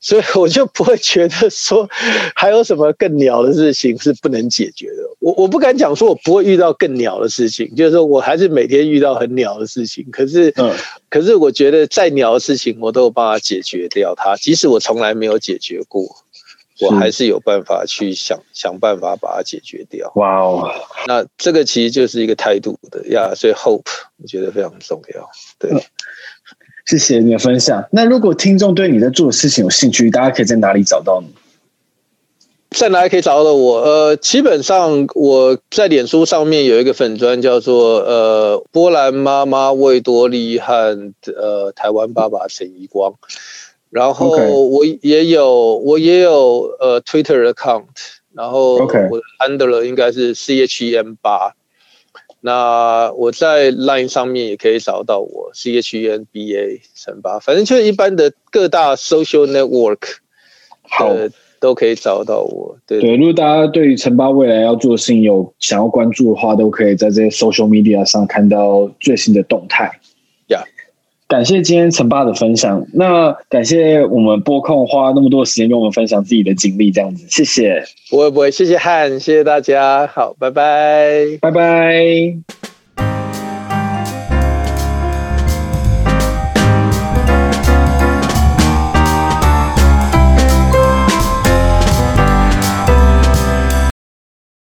所以我就不会觉得说还有什么更鸟的事情是不能解决的。我我不敢讲说我不会遇到更鸟的。事情就是说，我还是每天遇到很鸟的事情，可是，嗯，可是我觉得再鸟的事情，我都有办法解决掉它。即使我从来没有解决过，我还是有办法去想想办法把它解决掉。哇哦，那这个其实就是一个态度的呀，所以 hope 我觉得非常重要。对，嗯，谢谢你的分享。那如果听众对你在做的事情有兴趣，大家可以在哪里找到你？在哪里可以找到我？呃，基本上我在脸书上面有一个粉砖，叫做呃波兰妈妈魏多利和呃台湾爸爸沈怡光。然后我也有我也有呃 Twitter account，然后我的 handle 应该是 CHEN 八。那我在 Line 上面也可以找到我 CHEN BA 乘八，反正就是一般的各大 social network。好。都可以找到我。对对，如果大家对于陈爸未来要做的事情有想要关注的话，都可以在这些 social media 上看到最新的动态。呀，感谢今天陈爸的分享。那感谢我们播控花那么多时间跟我们分享自己的经历，这样子，谢谢。不会不会，谢谢汉，谢谢大家。好，拜拜，拜拜。